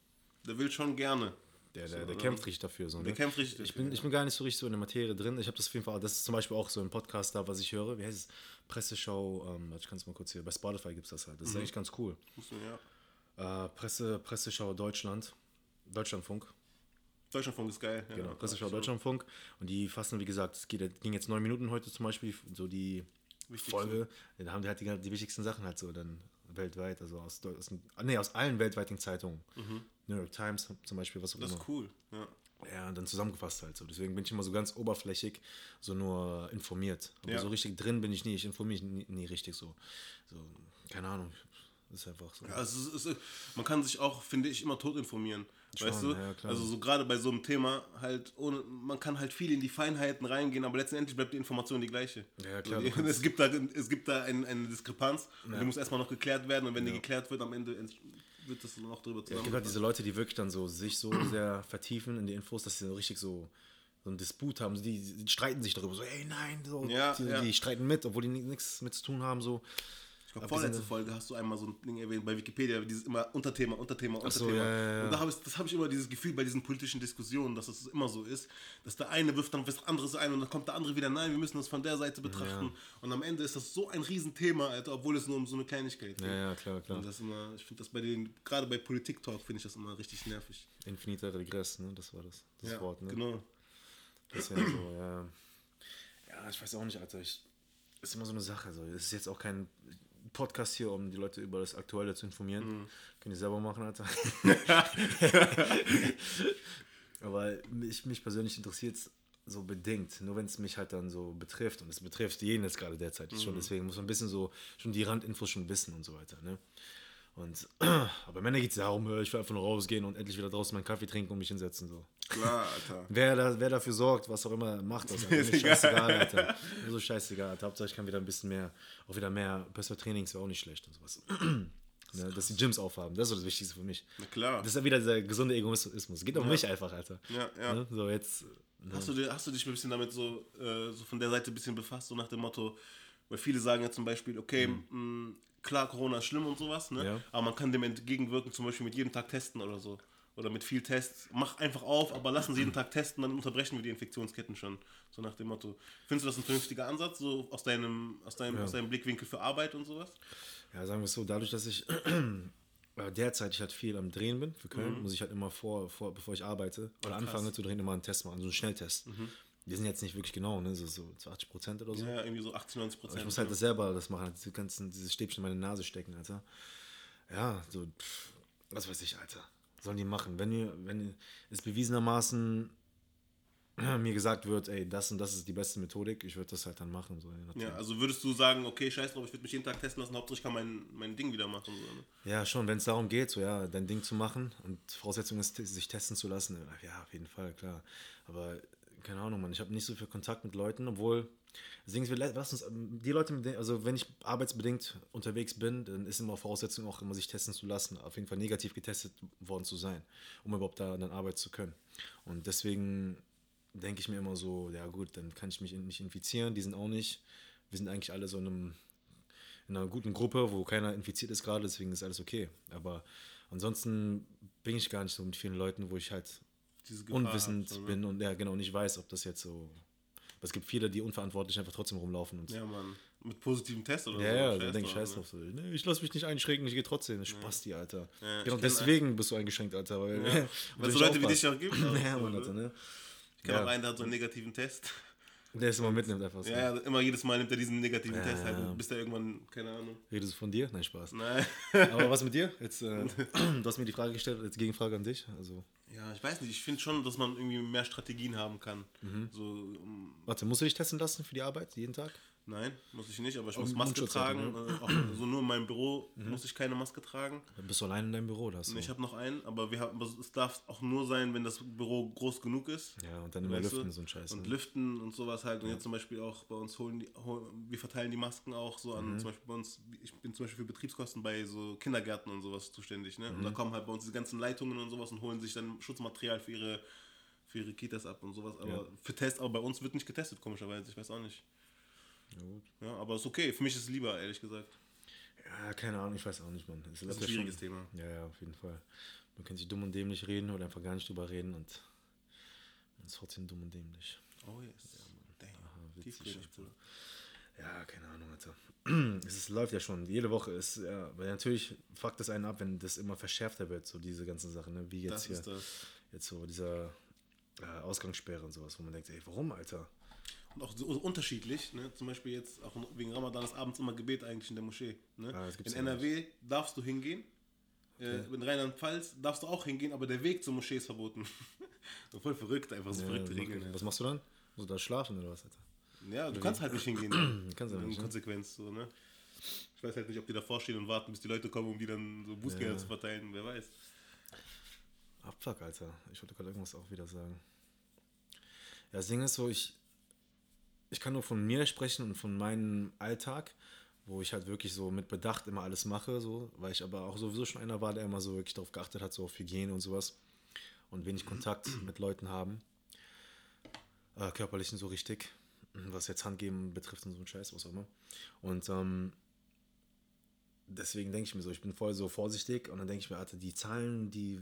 Der will schon gerne. Der, der, So, der kämpft richtig dafür. So, Der ne? kämpft richtig Ich bin, ich bin gar nicht so richtig so in der Materie drin. Ich habe das auf jeden Fall, das ist zum Beispiel auch so ein Podcast da, was ich höre. Wie heißt es? Presseschau, ähm, ich kann es mal kurz hier, bei Spotify gibt es das halt. Das ist eigentlich ganz cool. Ja. Äh, Presse, Presseschau Deutschland, Deutschlandfunk. Deutschlandfunk ist geil. Ja, Genau, Presseschau. Deutschlandfunk. Und die fassen, wie gesagt, es geht, ging jetzt neun Minuten heute zum Beispiel, so die Wichtigste. Folge. Da haben die halt die, die wichtigsten Sachen halt so dann weltweit, also aus, aus, nee, aus allen weltweiten Zeitungen. New York Times zum Beispiel, was auch. Das immer. ist cool. Ja. Ja, und dann zusammengefasst halt so. Deswegen bin ich immer so ganz oberflächlich, so nur informiert. Aber Ja. so richtig drin bin ich nie. Ich informiere mich nie, nie richtig so. So, keine Ahnung. Ist einfach so. Ja, Also ist, man kann sich auch, finde ich, immer tot informieren. weißt Schon, du? ja, klar. also so gerade bei so einem Thema halt ohne, man kann halt viel in die Feinheiten reingehen, aber letztendlich bleibt die Information die gleiche. Ja, klar, So, du [laughs] kannst- es gibt da, es gibt da ein, eine Diskrepanz und die muss erstmal noch geklärt werden und wenn die geklärt wird, am Ende wird das dann auch drüber Ja, es gibt halt zusammen. diese Leute, die wirklich dann so sich so [clears throat] sehr vertiefen in die Infos, dass sie so richtig so so einen Disput haben. Die, die streiten sich darüber. So, ey, nein, so. Ja, die, ja. die streiten mit, obwohl die ni- nichts mit zu tun haben. So. Ich glaube, vorletzte Folge hast du einmal so ein Ding erwähnt bei Wikipedia, dieses immer Unterthema, Unterthema, Ach so, Unterthema. ja, ja, ja. Und da habe ich, das habe ich immer dieses Gefühl bei diesen politischen Diskussionen, dass es immer so ist, dass der eine wirft dann was anderes ein und dann kommt der andere wieder, nein, wir müssen das von der Seite betrachten. Und am Ende ist das so ein Riesenthema, Alter, obwohl es nur um so eine Kleinigkeit geht. Ja, ja, klar, klar. Und das immer, ich finde das bei den, gerade bei Politik-Talk finde ich das immer richtig nervig. Infiniter Regress, ne? Das war das, das ja, Wort, ne? genau. Das ist ja so, ja. Ja, ich weiß auch nicht, Alter. Ich, ist immer so eine Sache. So. Es ist jetzt auch kein Podcast hier, um die Leute über das Aktuelle zu informieren. Mhm. Können die selber machen, Alter. [laughs] Aber mich, mich persönlich interessiert es so bedingt. Nur wenn es mich halt dann so betrifft. Und es betrifft jeden jetzt gerade derzeit Mhm. schon. Deswegen muss man ein bisschen so schon die Randinfos schon wissen und so weiter. Ne? Und, [clears throat] aber Männer geht es darum, ich will einfach nur rausgehen und endlich wieder draußen meinen Kaffee trinken und mich hinsetzen. So. Klar, [laughs] Alter. Wer, da, wer dafür sorgt, was auch immer, macht das. Alter. [laughs] Mir Ist ist egal. scheißegal, Alter. Mir so scheißegal, Alter. Hauptsache ich kann wieder ein bisschen mehr, auch wieder mehr, besser Trainings wäre auch nicht schlecht und sowas. [clears throat] ne, dass die Gyms aufhaben, das ist so das Wichtigste für mich. Na klar. Das ist ja wieder dieser gesunde Egoismus. Geht um mich einfach, Alter. Ja, ja. Ne? So jetzt. Hast du, hast du dich ein bisschen damit so, äh, so von der Seite ein bisschen befasst, so nach dem Motto, weil viele sagen ja zum Beispiel, okay, mh, klar, Corona ist schlimm und sowas, ne? Mhm. Ja. aber man kann dem entgegenwirken, zum Beispiel mit jedem Tag testen oder so. Oder mit viel Tests. Mach einfach auf, aber lassen Sie jeden Tag testen, dann unterbrechen wir die Infektionsketten schon. So nach dem Motto. Findest du das ein vernünftiger Ansatz, so aus deinem, aus deinem, aus deinem Blickwinkel für Arbeit und sowas? Ja, sagen wir es so, dadurch, dass ich [clears throat] äh, derzeit ich halt viel am Drehen bin für Köln, Mhm. muss ich halt immer vor, vor bevor ich arbeite oder anfange zu drehen, immer einen Test machen, so einen Schnelltest. Die sind jetzt nicht wirklich genau, ne? so, so zu 80 Prozent oder so. Ja, irgendwie so 80, 90 Aber Prozent. ich muss halt das selber das machen, diese ganzen, diese Stäbchen in meine Nase stecken, Alter. Ja, so, pff, was weiß ich, Alter. Sollen die machen. Wenn, mir, wenn es bewiesenermaßen [clears throat] mir gesagt wird, ey, das und das ist die beste Methodik, ich würde das halt dann machen. So, ja, also würdest du sagen, okay, scheiß drauf, ich würde mich jeden Tag testen lassen, Hauptsache ich kann mein, mein Ding wieder machen. So, ne? Ja, schon, wenn es darum geht, so ja, dein Ding zu machen und Voraussetzung ist, sich testen zu lassen, ja, auf jeden Fall, klar. Aber keine Ahnung, Mann, ich habe nicht so viel Kontakt mit Leuten, obwohl, ist, wir uns, die Leute, denen, also wenn ich arbeitsbedingt unterwegs bin, dann ist immer Voraussetzung auch immer, sich testen zu lassen, auf jeden Fall negativ getestet worden zu sein, um überhaupt da dann arbeiten zu können. Und deswegen denke ich mir immer so, ja gut, dann kann ich mich nicht infizieren, die sind auch nicht. Wir sind eigentlich alle so in einem in einer guten Gruppe, wo keiner infiziert ist gerade, deswegen ist alles okay. Aber ansonsten bin ich gar nicht so mit vielen Leuten, wo ich halt unwissend hast, so, bin und ja genau nicht weiß, ob das jetzt so. Es gibt viele, die unverantwortlich einfach trotzdem rumlaufen und Ja, Mann. Mit positivem Test oder ja, so. ja, da Scheiß denke ich scheiß ne? drauf. So. Nee, ich lasse mich nicht einschränken, ich gehe trotzdem. Spasti, Alter. Ja, genau, deswegen bist du eingeschränkt, Alter. Weil, Ja. [laughs] weil so Leute wie dich auch gibt. [laughs] Ja, so, Mann, ne? Alter, ne? Ich kenne Ja. auch einen, der hat so einen negativen Test. Der ist immer mitnimmt einfach so. Ja, immer jedes Mal nimmt er diesen negativen Ja, Test halt, bis er irgendwann, keine Ahnung. Redest du von dir? Nein, Spaß. Nein. Aber was mit dir? Jetzt, äh, [laughs] du hast mir die Frage gestellt, als Gegenfrage an dich. Also, Ja, ich weiß nicht, ich finde schon, dass man irgendwie mehr Strategien haben kann. Mhm. So, um, warte, musst du dich testen lassen für die Arbeit jeden Tag? Nein, muss ich nicht, aber ich muss Maske Mundschutz tragen. halt, äh, auch so nur in meinem Büro muss ich keine Maske tragen. Dann bist du allein in deinem Büro, da hast du. Ich habe noch einen, aber wir haben, es darf auch nur sein, wenn das Büro groß genug ist. ja, und dann immer lüften, du? so ein Scheiß. Und ne? lüften und sowas halt. Und jetzt zum Beispiel auch bei uns holen die, hol, wir verteilen die Masken auch so Mhm. an, zum Beispiel bei uns, ich bin zum Beispiel für Betriebskosten bei so Kindergärten und sowas zuständig, ne? Mhm. Und da kommen halt bei uns diese ganzen Leitungen und sowas und holen sich dann Schutzmaterial für ihre, für ihre Kitas ab und sowas. Aber Ja. für Test, aber bei uns wird nicht getestet, komischerweise, ich weiß auch nicht. Ja, gut. Ja, aber ist okay. Für mich ist es lieber, ehrlich gesagt. Ja, keine Ahnung, ich weiß auch nicht, Mann. Es Das ist läuft ein ja schwieriges schon- Thema. Ja, ja, auf jeden Fall. Man kann sich dumm und dämlich reden oder einfach gar nicht drüber reden und man ist trotzdem dumm und dämlich. Oh yes. Tiefgründig, Alter. Bruder. Ja, keine Ahnung, Alter. [clears throat] Es ist, läuft ja schon. Jede Woche ist, ja, weil natürlich fuckt das einen ab, wenn das immer verschärfter wird, so diese ganzen Sachen, ne? Wie jetzt Das hier, ist das. jetzt so dieser äh, Ausgangssperre und sowas, wo man denkt, ey, warum, Alter? Und auch so unterschiedlich. Ne? Zum Beispiel jetzt auch wegen Ramadan ist abends immer Gebet eigentlich in der Moschee. Ne? Ah, in ja NRW darfst du hingehen. Äh, in Rheinland-Pfalz darfst du auch hingehen, aber der Weg zur Moschee ist verboten. [laughs] Voll verrückt, einfach so Ja, verrückte was- Regeln. was machst du dann? Musst du da schlafen oder was, Alter? Ja, du kannst halt nicht hingehen. [clears throat] Ne? Kannst In nicht, ne? Konsequenz. So, ne? Ich weiß halt nicht, ob die davor stehen und warten, bis die Leute kommen, um die dann so Bußgelder Ja. zu verteilen. Wer weiß. Abfuck, Alter. Ich wollte gerade irgendwas auch wieder sagen. Ja, das Ding ist so, ich, ich kann nur von mir sprechen und von meinem Alltag, wo ich halt wirklich so mit Bedacht immer alles mache, so, weil ich aber auch sowieso schon einer war, der immer so wirklich darauf geachtet hat, so auf Hygiene und sowas und wenig Kontakt [clears throat] mit Leuten haben. Äh, körperlichen so richtig, was jetzt Handgeben betrifft und so ein Scheiß, was auch immer. Und ähm, deswegen denke ich mir so, ich bin voll so vorsichtig und dann denke ich mir, Alter, die Zahlen, die,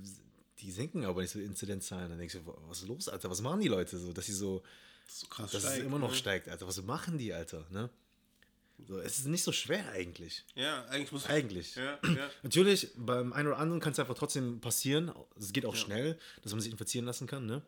die sinken aber nicht so Inzidenzzahlen. Dann denke ich so, was ist los, Alter? Was machen die Leute so, dass sie so, so krass. dass steigt, es immer noch ne? steigt, Alter? Was machen die, Alter? Ne? So, es ist nicht so schwer eigentlich. Ja, eigentlich muss Eigentlich. Ja, ja. [clears throat] Natürlich, beim einen oder anderen kann es einfach trotzdem passieren. Es geht auch schnell, dass man sich infizieren lassen kann, ne?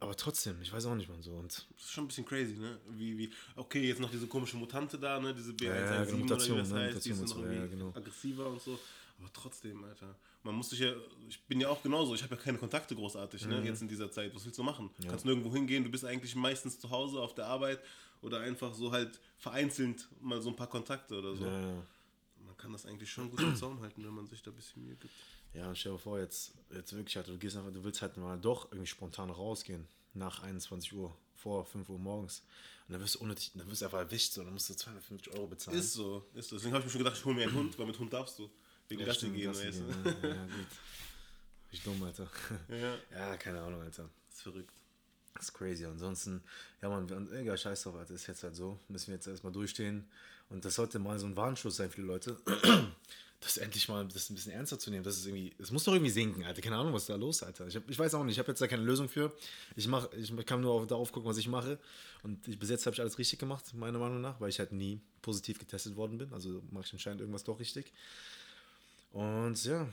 Aber trotzdem, ich weiß auch nicht, man so. Und Das ist schon ein bisschen crazy, ne? Wie, wie, okay, jetzt noch diese komische Mutante da, ne? Diese B117 ja, genau, oder wie Mutation, das ne? heißt, die Mutation ist noch so, irgendwie ja, genau. aggressiver und so. Aber trotzdem, Alter. Man muss sich ja, ich bin ja auch genauso, ich habe ja keine Kontakte großartig, Mhm. ne? Jetzt in dieser Zeit. Was willst du machen? Du kannst nirgendwo hingehen, du bist eigentlich meistens zu Hause auf der Arbeit oder einfach so halt vereinzelt mal so ein paar Kontakte oder so. ja, ja. Man kann das eigentlich schon gut im Zaum halten, wenn man sich da ein bisschen Mühe gibt. Ja, stell dir vor, jetzt, jetzt wirklich, halt, du gehst einfach, du willst halt mal doch irgendwie spontan rausgehen. Nach 21 Uhr, vor 5 Uhr morgens. Und dann wirst du unnötig, dann wirst du einfach erwischt, so, dann musst du 250 Euro bezahlen. Ist so, ist so. Deswegen habe ich mir schon gedacht, ich hole mir einen Hund, weil mit Hund darfst du. Wegen ja, Gassi gehen, weißt du. ja, ja, gut. [laughs] Ich dumm, Alter. Ja, Ja, keine Ahnung, Alter. ist verrückt. Das ist crazy. Ansonsten, ja, man, egal, scheiß drauf, Alter, ist jetzt halt so. Müssen wir jetzt erstmal durchstehen. Und das sollte mal so ein Warnschuss sein für die Leute. [clears throat] Das endlich mal das ein bisschen ernster zu nehmen. Das ist irgendwie, es muss doch irgendwie sinken, Alter. Keine Ahnung, was ist da los, Alter. Ich, hab, ich weiß auch nicht, ich habe jetzt da keine Lösung für. Ich mach, ich kann nur auf, darauf gucken, was ich mache. Und ich, bis jetzt habe ich alles richtig gemacht, meiner Meinung nach, weil ich halt nie positiv getestet worden bin. Also mache ich anscheinend irgendwas doch richtig. Und ja,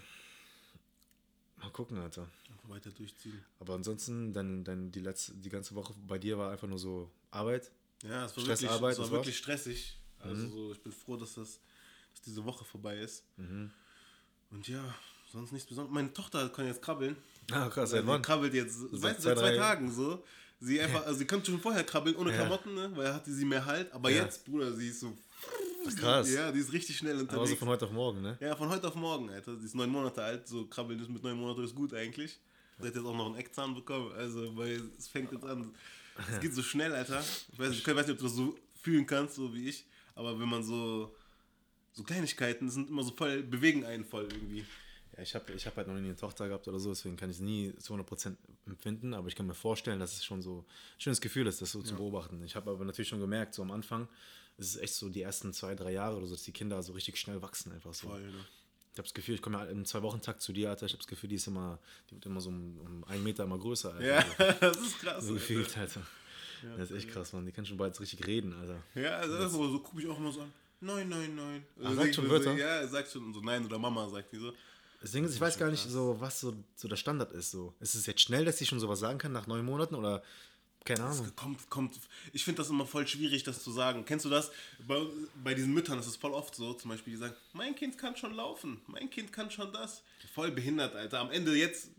mal gucken, Alter. Einfach weiter durchziehen. Aber ansonsten, dann, dann die, letzte, die ganze Woche bei dir war einfach nur so Arbeit. Ja, es war Stress, wirklich, Arbeit, es war wirklich stressig. Also so, ich bin froh, dass das dass diese Woche vorbei ist. Mhm. Und ja, sonst nichts Besonderes. Meine Tochter kann jetzt krabbeln. Ah, krass, seit wann? krabbelt jetzt, Seit zwei, seit zwei drei- Tagen so. Sie einfach, also sie konnte schon vorher krabbeln ohne Ja. Klamotten, ne? weil hatte sie mehr Halt. Aber Ja. jetzt, Bruder, sie ist so. Krass. Ja, die ist richtig schnell Aber so unterwegs. von heute auf morgen, ne? Ja, von heute auf morgen, Alter. Sie ist neun Monate alt, so krabbeln ist mit neun Monaten ist gut eigentlich. Sie hat jetzt auch noch einen Eckzahn bekommen, also weil es fängt jetzt an. Es geht so schnell, Alter. Ich weiß, nicht, ich weiß nicht, ob du das so fühlen kannst, so wie ich, aber wenn man so so Kleinigkeiten sind immer so voll, bewegen einen voll irgendwie. Ja, ich habe ich hab halt noch nie eine Tochter gehabt oder so, deswegen kann ich es nie zu 100% empfinden, aber ich kann mir vorstellen, dass es schon so ein schönes Gefühl ist, das so zu beobachten. Ich habe aber natürlich schon gemerkt, so am Anfang, es ist echt so die ersten zwei, drei Jahre oder so, dass die Kinder so richtig schnell wachsen einfach so. Voll, ne? Ich habe das Gefühl, ich komme ja im Zwei-Wochen-Takt zu dir, Alter, ich habe das Gefühl, die ist immer, die wird immer so um, um einen Meter immer größer, Alter. Ja, [laughs] das ist krass. So gefühlt, Alter. das ist echt krass, man. Die kann schon bald richtig reden, Alter. Ja, also das so, so gucke ich auch immer so an. Nein, nein, nein. Ah, Also sagt ich schon so, Wörter? Ja, er sagt schon so nein oder Mama sagt die so. Deswegen, ich weiß gar nicht so, was so, so der Standard ist. So. Ist es jetzt schnell, dass sie schon sowas sagen kann nach neun Monaten oder keine Ahnung? Kommt, kommt. Ich finde das immer voll schwierig, das zu sagen. Kennst du das? Bei, bei diesen Müttern ist es voll oft so, zum Beispiel, die sagen, mein Kind kann schon laufen, mein Kind kann schon das. Voll behindert, Alter. Am Ende jetzt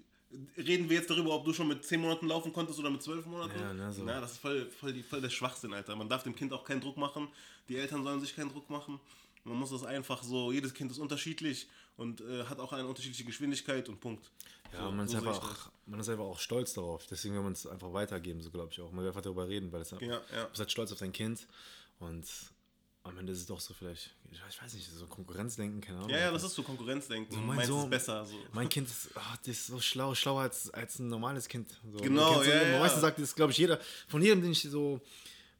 reden wir jetzt darüber, ob du schon mit 10 Monaten laufen konntest oder mit 12 Monaten? Ja, ne, so. Na, das ist voll, voll, die, voll der Schwachsinn, Alter. Man darf dem Kind auch keinen Druck machen. Die Eltern sollen sich keinen Druck machen. Man muss das einfach so, jedes Kind ist unterschiedlich und äh, hat auch eine unterschiedliche Geschwindigkeit und Punkt. Ja, So- man, ist so einfach auch, man ist einfach auch stolz darauf. Deswegen will man es einfach weitergeben, so glaube ich auch. Man will einfach darüber reden, weil es Ja, ja. Du bist halt stolz auf dein Kind und am Ende ist es doch so vielleicht, ich weiß nicht, so Konkurrenzdenken, keine Ahnung. Ja, ja, das ist so Konkurrenzdenken. So, mein Sohn- ist besser. So. Mein Kind ist, ah, das ist so schlau, schlauer als, als ein normales Kind. So, Genau, man kennt so, ja, ja. Meistens sagt das, glaube ich, jeder, von jedem, den ich so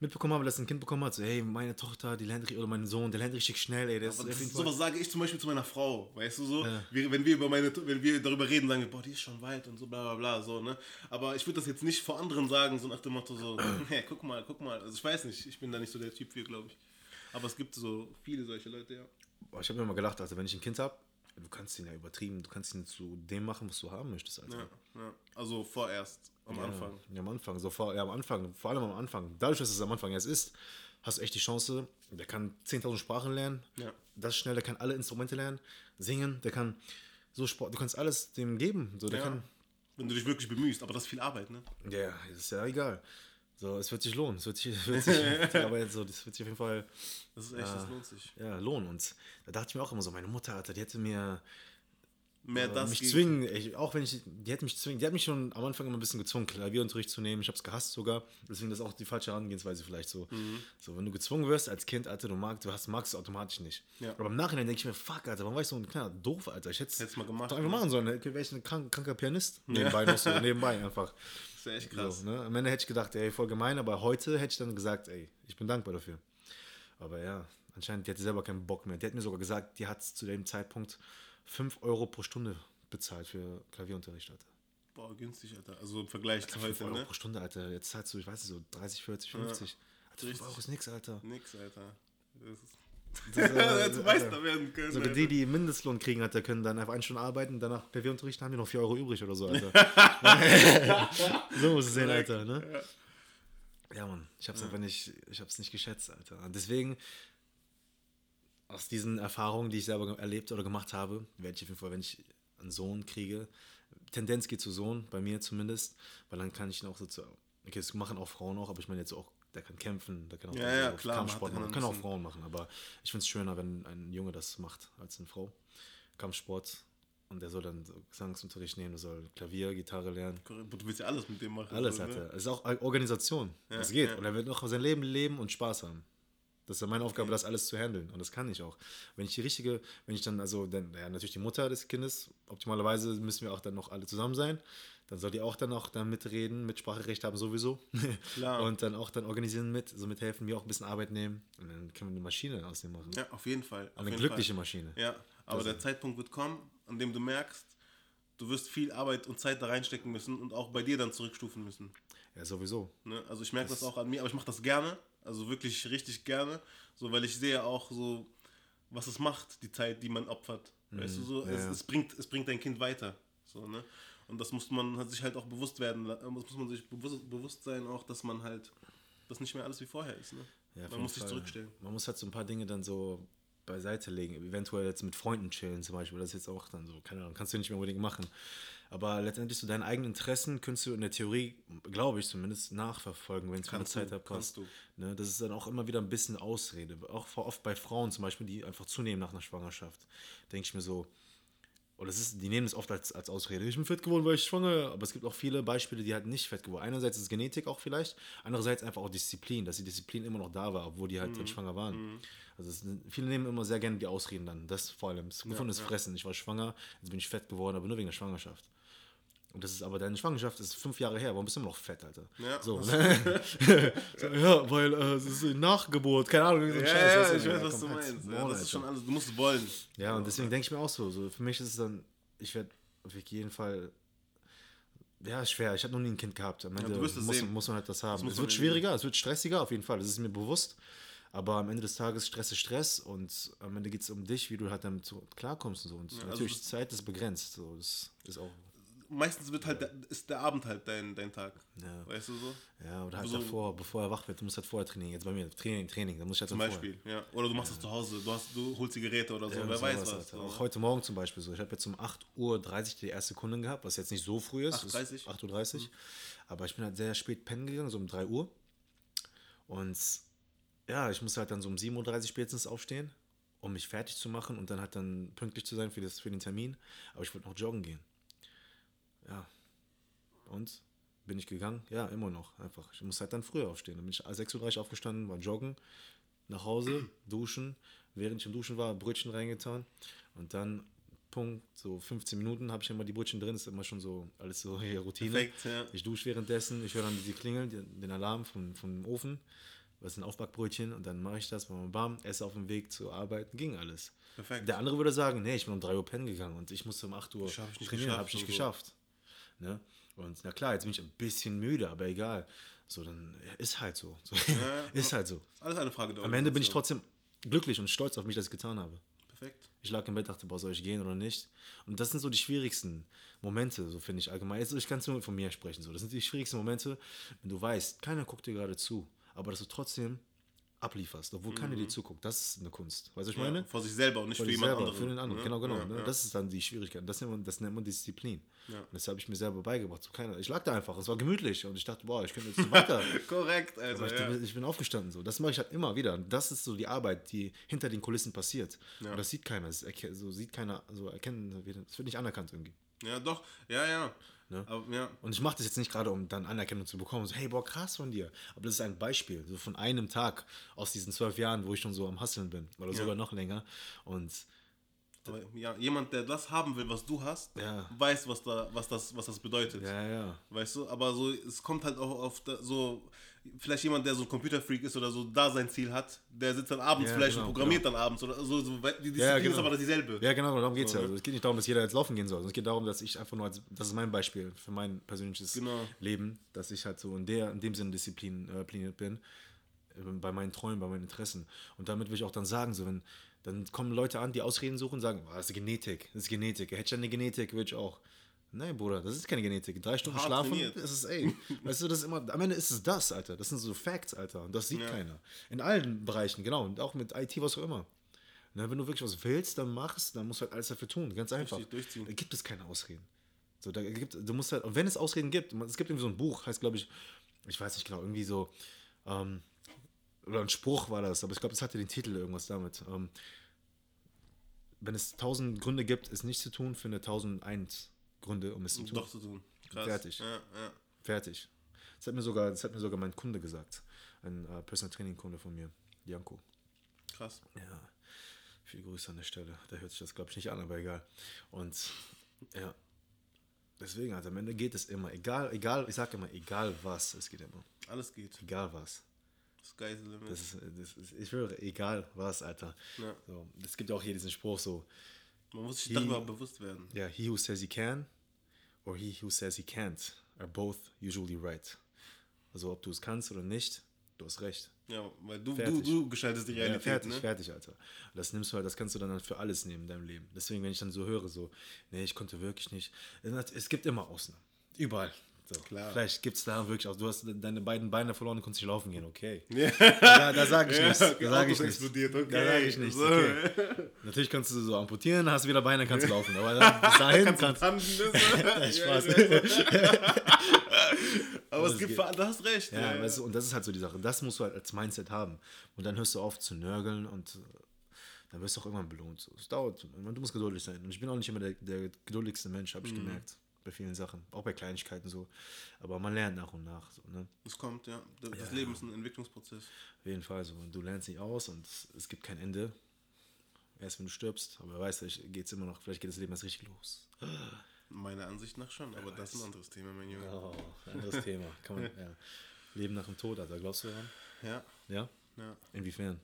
mitbekommen habe, dass ein Kind bekommen hat, so, hey, meine Tochter, die lernt richtig, oder mein Sohn, der lernt richtig schnell, ey, der ist das ist, sowas sage ich zum Beispiel zu meiner Frau, weißt du so? Ja. Wir, wenn, wir über meine, wenn wir darüber reden, sagen wir, boah, die ist schon weit und so bla bla bla, so, ne? Aber ich würde das jetzt nicht vor anderen sagen, so nach dem Motto so, [clears throat] hey, guck mal, guck mal. Also ich weiß nicht, ich bin da nicht so der Typ für, glaube ich. Aber es gibt so viele solche Leute, ja. Boah, ich habe mir mal gedacht, also wenn ich ein Kind habe, du kannst ihn ja übertrieben, du kannst ihn zu dem machen, was du haben möchtest, Alter. ja, ja. Also vorerst, am Ja, Anfang. Ja, am Anfang. So vor, ja, am Anfang. Vor allem am Anfang. Dadurch, dass es am Anfang erst ist, hast du echt die Chance, der kann 10.000 Sprachen lernen. Ja. Das schnell, der kann alle Instrumente lernen, singen, der kann so Sport, du kannst alles dem geben. So, der Ja. kann. Wenn du dich wirklich bemühst, aber das ist viel Arbeit, ne? Ja, ja, ist ja egal. So, es wird sich lohnen. Es wird sich, [laughs] wird sich [laughs] Arbeit so, das wird sich auf jeden Fall Das ist echt, das lohnt sich. ja, lohnen. Und da dachte ich mir auch immer so, meine Mutter, Alter, die hätte mir Mehr das mich zwingen, ich, auch wenn ich, die hätte mich zwingen, die hat mich schon am Anfang immer ein bisschen gezwungen, Klavierunterricht zu nehmen. Ich habe es gehasst sogar. Deswegen das ist auch die falsche Herangehensweise vielleicht so. Mhm. So, wenn du gezwungen wirst als Kind, Alter, du magst, du hast, magst es automatisch nicht. Ja. Aber im Nachhinein denke ich mir, fuck, Alter, warum war ich so ein kleiner doof, Alter? Ich hätte es mal gemacht, doch einfach ne? machen sollen. Wäre ich ein krank, kranker Pianist nebenbei noch so, nebenbei einfach. Das [laughs] ist ja echt krass. So, ne? Am Ende hätte ich gedacht, ey, voll gemein, aber heute hätte ich dann gesagt, ey, ich bin dankbar dafür. Aber ja, anscheinend, die hatte selber keinen Bock mehr. Die hat mir sogar gesagt, die hat zu dem Zeitpunkt 5 Euro pro Stunde bezahlt für Klavierunterricht, Alter. Boah, günstig, Alter. Also im Vergleich zu 5 heute, Euro ne? pro Stunde, Alter. Jetzt zahlst du, ich weiß nicht, so 30, 40, 50. Alter, 5 Richtig. Euro ist nix, Alter. Nix, Alter. Das ist Das, [laughs] äh, Meister werden können. Sogar Alter. die, die Mindestlohn kriegen, Alter, können dann einfach eine Stunde arbeiten, danach Klavierunterricht haben die noch 4 Euro übrig oder so, Alter. [laughs] so muss es sein, Alter, ne? Ja, Mann, ich hab's einfach nicht, ich hab's nicht geschätzt, Alter. Und deswegen, aus diesen Erfahrungen, die ich selber erlebt oder gemacht habe, werde ich auf jeden Fall, wenn ich einen Sohn kriege, Tendenz geht zu Sohn, bei mir zumindest, weil dann kann ich ihn auch so zu, okay, das machen auch Frauen auch, aber ich meine jetzt auch, der kann kämpfen, der kann auch Ja, ja, so klar, Kampfsport machen, kann auch Frauen machen, aber ich finde es schöner, wenn ein Junge das macht als eine Frau. Kampfsport und der soll dann Gesangsunterricht nehmen, der soll Klavier, Gitarre lernen. Du willst ja alles mit dem machen. Alles so, hat ne? er. Es ist auch Organisation. Ja, Es geht. ja. Und er wird noch sein Leben leben und Spaß haben. Das ist ja meine Aufgabe, das alles zu handeln. Und das kann ich auch. Wenn ich die richtige, wenn ich dann, also, dann, ja, natürlich die Mutter des Kindes, optimalerweise müssen wir auch dann noch alle zusammen sein. Dann soll die auch dann auch dann mitreden, Mitspracherecht haben sowieso. Klar. [laughs] Und dann auch dann organisieren mit, so mithelfen, mir auch ein bisschen Arbeit nehmen. Und dann können wir eine Maschine aus dem machen. Ja, auf jeden Fall. Auf eine jeden glückliche Fall. Maschine. Ja, aber der Zeitpunkt wird kommen, an dem du merkst, du wirst viel Arbeit und Zeit da reinstecken müssen und auch bei dir dann zurückstufen müssen. Ja, sowieso. Ne? Also ich merke das, auch an mir, aber ich mache das gerne, also wirklich richtig gerne, so weil ich sehe auch so, was es macht, die Zeit, die man opfert. Weißt du so, ja, es, es bringt, es bringt dein Kind weiter. So, ne? Und das muss man sich halt auch bewusst werden, la- muss man sich bewusst, bewusst sein auch, dass man halt, das nicht mehr alles wie vorher ist. Ne? Ja, man muss sich Fall. zurückstellen. Man muss halt so ein paar Dinge dann so beiseite legen. Eventuell jetzt mit Freunden chillen zum Beispiel. Das ist jetzt auch dann so, keine Ahnung, kannst du nicht mehr unbedingt machen. Aber letztendlich so deine eigenen Interessen kannst du in der Theorie, glaube ich zumindest, nachverfolgen, wenn es keine Zeit hat. du. Ne, das ist dann auch immer wieder ein bisschen Ausrede. Auch oft bei Frauen zum Beispiel, die einfach zunehmen nach einer Schwangerschaft. Denke ich mir so, oder es ist, die nehmen es oft als, als Ausrede. Ich bin fett geworden, weil ich schwanger. Aber es gibt auch viele Beispiele, die halt nicht fett geworden. Einerseits ist Genetik auch vielleicht, andererseits einfach auch Disziplin, dass die Disziplin immer noch da war, obwohl die halt dann schwanger waren. Also es, viele nehmen immer sehr gerne die Ausreden dann. Das vor allem. Das gefundenes Fressen. Ich war schwanger, jetzt bin ich fett geworden, aber nur wegen der Schwangerschaft. Und das ist aber deine Schwangerschaft ist fünf Jahre her. Warum bist du immer noch fett, Alter? Ja, so, das- [laughs] ne? [laughs] so, ja, weil äh, es ist Nachgeburt, keine Ahnung. So Ja, Scheiß, ja, ich weiß, Ja, was du meinst. Ja, das ist schon alles, du musst es wollen. Ja, und deswegen denke ich mir auch so, so, für mich ist es dann, ich werde auf jeden Fall, ja, schwer. Ich habe noch nie ein Kind gehabt. Am Ende es muss, sehen. muss man halt das haben. muss es wird schwieriger, es wird stressiger, auf jeden Fall. Das ist mir bewusst. Aber am Ende des Tages Stress ist Stress und am Ende geht es um dich, wie du halt damit so klarkommst und so. Und also natürlich, das- Zeit ist begrenzt. So. Das ist auch. Meistens wird halt, der, ist der Abend halt dein, dein Tag. Ja. Weißt du so? Ja, oder halt So- davor, bevor er wach wird, du musst halt vorher trainieren. Jetzt bei mir, Training, Training, da muss ich halt Zum dann Beispiel, ja. Oder du machst es zu Hause, du, hast, du holst die Geräte oder so, vorher. wer Ja, weiß was. Alter. so. Auch heute Morgen zum Beispiel so. Ich habe jetzt um 8.30 Uhr die erste Kundin gehabt, was jetzt nicht so früh ist. 8.30 Ist 8.30 Uhr. Aber ich bin halt sehr spät pennen gegangen, so um 3 Uhr. Und ja, ich muss halt dann so um 7.30 Uhr spätestens aufstehen, um mich fertig zu machen und dann halt dann pünktlich zu sein für, das, für den Termin. Aber ich wollte noch joggen gehen. Ja. Und bin ich gegangen? Ja, immer noch. Einfach. Ich muss halt dann früher aufstehen. Dann bin ich 6.30 Uhr aufgestanden, war joggen, nach Hause, [clears throat] duschen. Während ich im Duschen war, Brötchen reingetan. Und dann, Punkt, so 15 Minuten habe ich immer die Brötchen drin. Ist immer schon so alles so hier Routine. Perfekt, ja. Ich dusche währenddessen, ich höre dann die Klingeln, den, den Alarm vom, vom Ofen. Was sind Aufbackbrötchen? Und dann mache ich das, bam, bam, esse auf dem Weg zur Arbeit, ging alles. Perfekt. Der andere würde sagen, nee, ich bin um 3 Uhr pennen gegangen und ich musste um 8 Uhr Das hab ich nicht trainieren, habe ich nicht so. geschafft. Ne? Und na klar, jetzt bin ich ein bisschen müde, aber egal. So, dann ja, ist halt so. so [laughs] ist halt so. Alles eine Frage Am Ende bin ich trotzdem glücklich und stolz auf mich, dass ich es getan habe. Perfekt. Ich lag im Bett, dachte, boah, soll ich gehen oder nicht? Und das sind so die schwierigsten Momente, so finde ich allgemein. Jetzt, ich kann nur von mir sprechen. So. Das sind die schwierigsten Momente, wenn du weißt, keiner guckt dir gerade zu, aber dass du trotzdem ablieferst, obwohl keiner dir zuguckt. Das ist eine Kunst. Weißt du, was ich meine? Ja, vor sich selber und nicht Für für jemand selber, anderen. für den anderen. Ja, Genau, genau. Ja, ne? Das ist dann die Schwierigkeit. Das nennt man, das nennt man Disziplin. Und das habe ich mir selber beigebracht. So keiner. Ich lag da einfach. Es war gemütlich und ich dachte, boah, ich könnte jetzt weiter. [laughs] Korrekt, also. Ich, ja. ich bin aufgestanden so. Das mache ich halt immer wieder. Und das ist so die Arbeit, die hinter den Kulissen passiert. Und das sieht keiner. Das so sieht keiner, so erkennen, es wird nicht anerkannt irgendwie. ja, doch. Ja, ja. Ne? Aber, ja. Und ich mache das jetzt nicht gerade, um dann Anerkennung zu bekommen. So, hey, boah, krass von dir. Aber das ist ein Beispiel, so von einem Tag aus diesen zwölf Jahren, wo ich schon so am Hasseln bin. Oder sogar noch länger. Und Aber ja, jemand, der das haben will, was du hast, Ja. weiß, was, da, was, das, was das bedeutet. ja, ja. Weißt du, aber so, es kommt halt auch auf da, so, vielleicht jemand, der so ein Computerfreak ist oder so da sein Ziel hat, der sitzt dann abends Ja, vielleicht genau, und programmiert dann abends oder so, so die Disziplin Ja, ist genau. aber dieselbe. Ja, genau, darum geht es So, ja. ne? Es geht nicht darum, dass jeder jetzt laufen gehen soll. Es geht darum, dass ich einfach nur als, das ist mein Beispiel für mein persönliches Genau. Leben, dass ich halt so in, der, in dem Sinne disziplin, äh, diszipliniert bin, äh, bei meinen Träumen, bei meinen Interessen. Und damit will ich auch dann sagen, so wenn, dann kommen Leute an, die Ausreden suchen und sagen, oh, das ist Genetik, das ist Genetik. Hätte ich eine Genetik, würde ich auch. Nein, Bruder, das ist keine Genetik. Drei Stunden Hart schlafen, trainiert. das ist, ey, [laughs] weißt du, das ist immer, am Ende ist es das, Alter. Das sind so Facts, Alter. Und das sieht Ja. keiner. In allen Bereichen, genau. Und auch mit IT, was auch immer. Ne, wenn du wirklich was willst, dann machst, dann musst du halt alles dafür tun. Ganz einfach. Da gibt es keine Ausreden. So, da gibt, du musst halt, und wenn es Ausreden gibt, es gibt irgendwie so ein Buch, heißt glaube ich, ich weiß nicht genau, irgendwie so, ähm, oder ein Spruch war das, aber ich glaube, es hatte den Titel irgendwas damit. Ähm, wenn es tausend Gründe gibt, es nicht zu tun, finde tausend eins Gründe, um es zu tun. Doch zu tun. Krass. Fertig. Ja, ja. Fertig. Das hat mir sogar, das hat mir sogar mein Kunde gesagt. Ein äh, Personal Training Kunde von mir, Janko. Krass. Ja, viele Grüße an der Stelle. Da hört sich das, glaube ich, nicht an, aber egal. Und ja, deswegen, also am Ende geht es immer. Egal, egal, ich sage immer, egal was, es geht immer. Alles geht. Egal was. Sky's the limit. Das ist, das ist, ich schwöre, egal was, Alter. Ja. So, es gibt ja auch hier diesen Spruch so, Man muss sich He- darüber bewusst werden. ja, he who says he can or he who says he can't are both usually right. Also ob du es kannst oder nicht, du hast recht. Ja, weil du, du, Fertig. du gestaltest die Ja, Realität, fertig, ne? fertig, Alter. Das nimmst du halt, das kannst du dann halt für alles nehmen in deinem Leben. Deswegen, wenn ich dann so höre, so, nee, ich konnte wirklich nicht. Es gibt immer Ausnahmen. Überall. So. Klar. Vielleicht gibt es da wirklich auch, du hast deine beiden Beine verloren und konntest nicht laufen gehen, okay. Ja. Da, da sage ich Ja, nichts. Da sage ich nichts. okay. Da sage ich nichts. Okay. Natürlich kannst du so amputieren, hast wieder Beine, kannst laufen. Aber bis [laughs] dahin Kannst kannst du tanzen, [laughs] [laughs] ist Spaß. Aber es gibt, du hast recht. Ja, weißt du, und das ist halt so die Sache. Das musst du halt als Mindset haben. Und dann hörst du auf zu nörgeln und äh, dann wirst du auch irgendwann belohnt. Es dauert. Du musst geduldig sein. Und ich bin auch nicht immer der, der geduldigste Mensch, habe ich Mhm. gemerkt. Bei vielen Sachen. Auch bei Kleinigkeiten so. Aber man lernt nach und nach. So, ne? Es kommt, ja. Das das Leben ist ein Entwicklungsprozess. Auf jeden Fall so. Und du lernst nicht aus und es, gibt kein Ende. Erst wenn du stirbst. Aber wer weiß, vielleicht geht es immer noch. Vielleicht geht das Leben erst richtig los. Meiner Ansicht nach schon, aber das ist ein anderes Thema, mein Junge. Oh, anderes Thema. Kann man, [laughs] ja. Leben nach dem Tod, Alter. Glaubst du daran? Ja, Ja? ja. Inwiefern?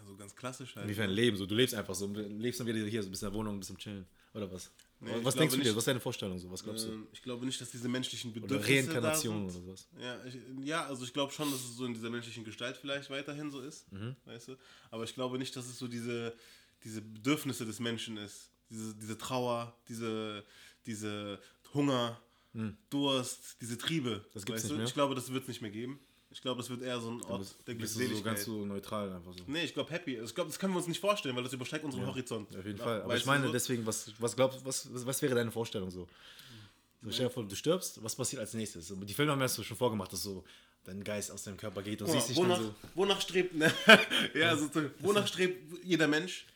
Also ganz klassisch halt. Inwiefern Leben? So, du lebst einfach so, du lebst dann wieder hier, so bist in der Wohnung, bist im Chillen. Oder was? Nee, was denkst du dir? nicht. Was ist deine Vorstellung? So? Was glaubst du? Ähm, Ich glaube nicht, dass diese menschlichen Oder Bedürfnisse Reinkarnation da sind. oder sowas? Ja, ich, ja, also ich glaube schon, dass es so in dieser menschlichen Gestalt vielleicht weiterhin so ist, Mhm. weißt du? Aber ich glaube nicht, dass es so diese, diese Bedürfnisse des Menschen ist. Diese, diese Trauer, diese, diese Hunger, Durst, diese Triebe. Das gibt's weißt nicht du? mehr? Ich glaube, das wird es nicht mehr geben. Ich glaube, das wird eher so ein Ort der Bist so Glückseligkeit. ganz so neutral einfach so. nee, ich glaube happy. Also Ich glaube, das können wir uns nicht vorstellen, weil das übersteigt unseren Horizont. Auf jeden Ja, Fall. Aber ich meine, so? deswegen, was, was glaubst was, was, wäre deine Vorstellung so? So, stell dir vor, du stirbst, was passiert als nächstes? So, Die Filme haben ja so schon vorgemacht, dass so dein Geist aus deinem Körper geht und siehst dich wonach, dann so wonach strebt, ne? [laughs] ja, so, wonach strebt jeder Mensch?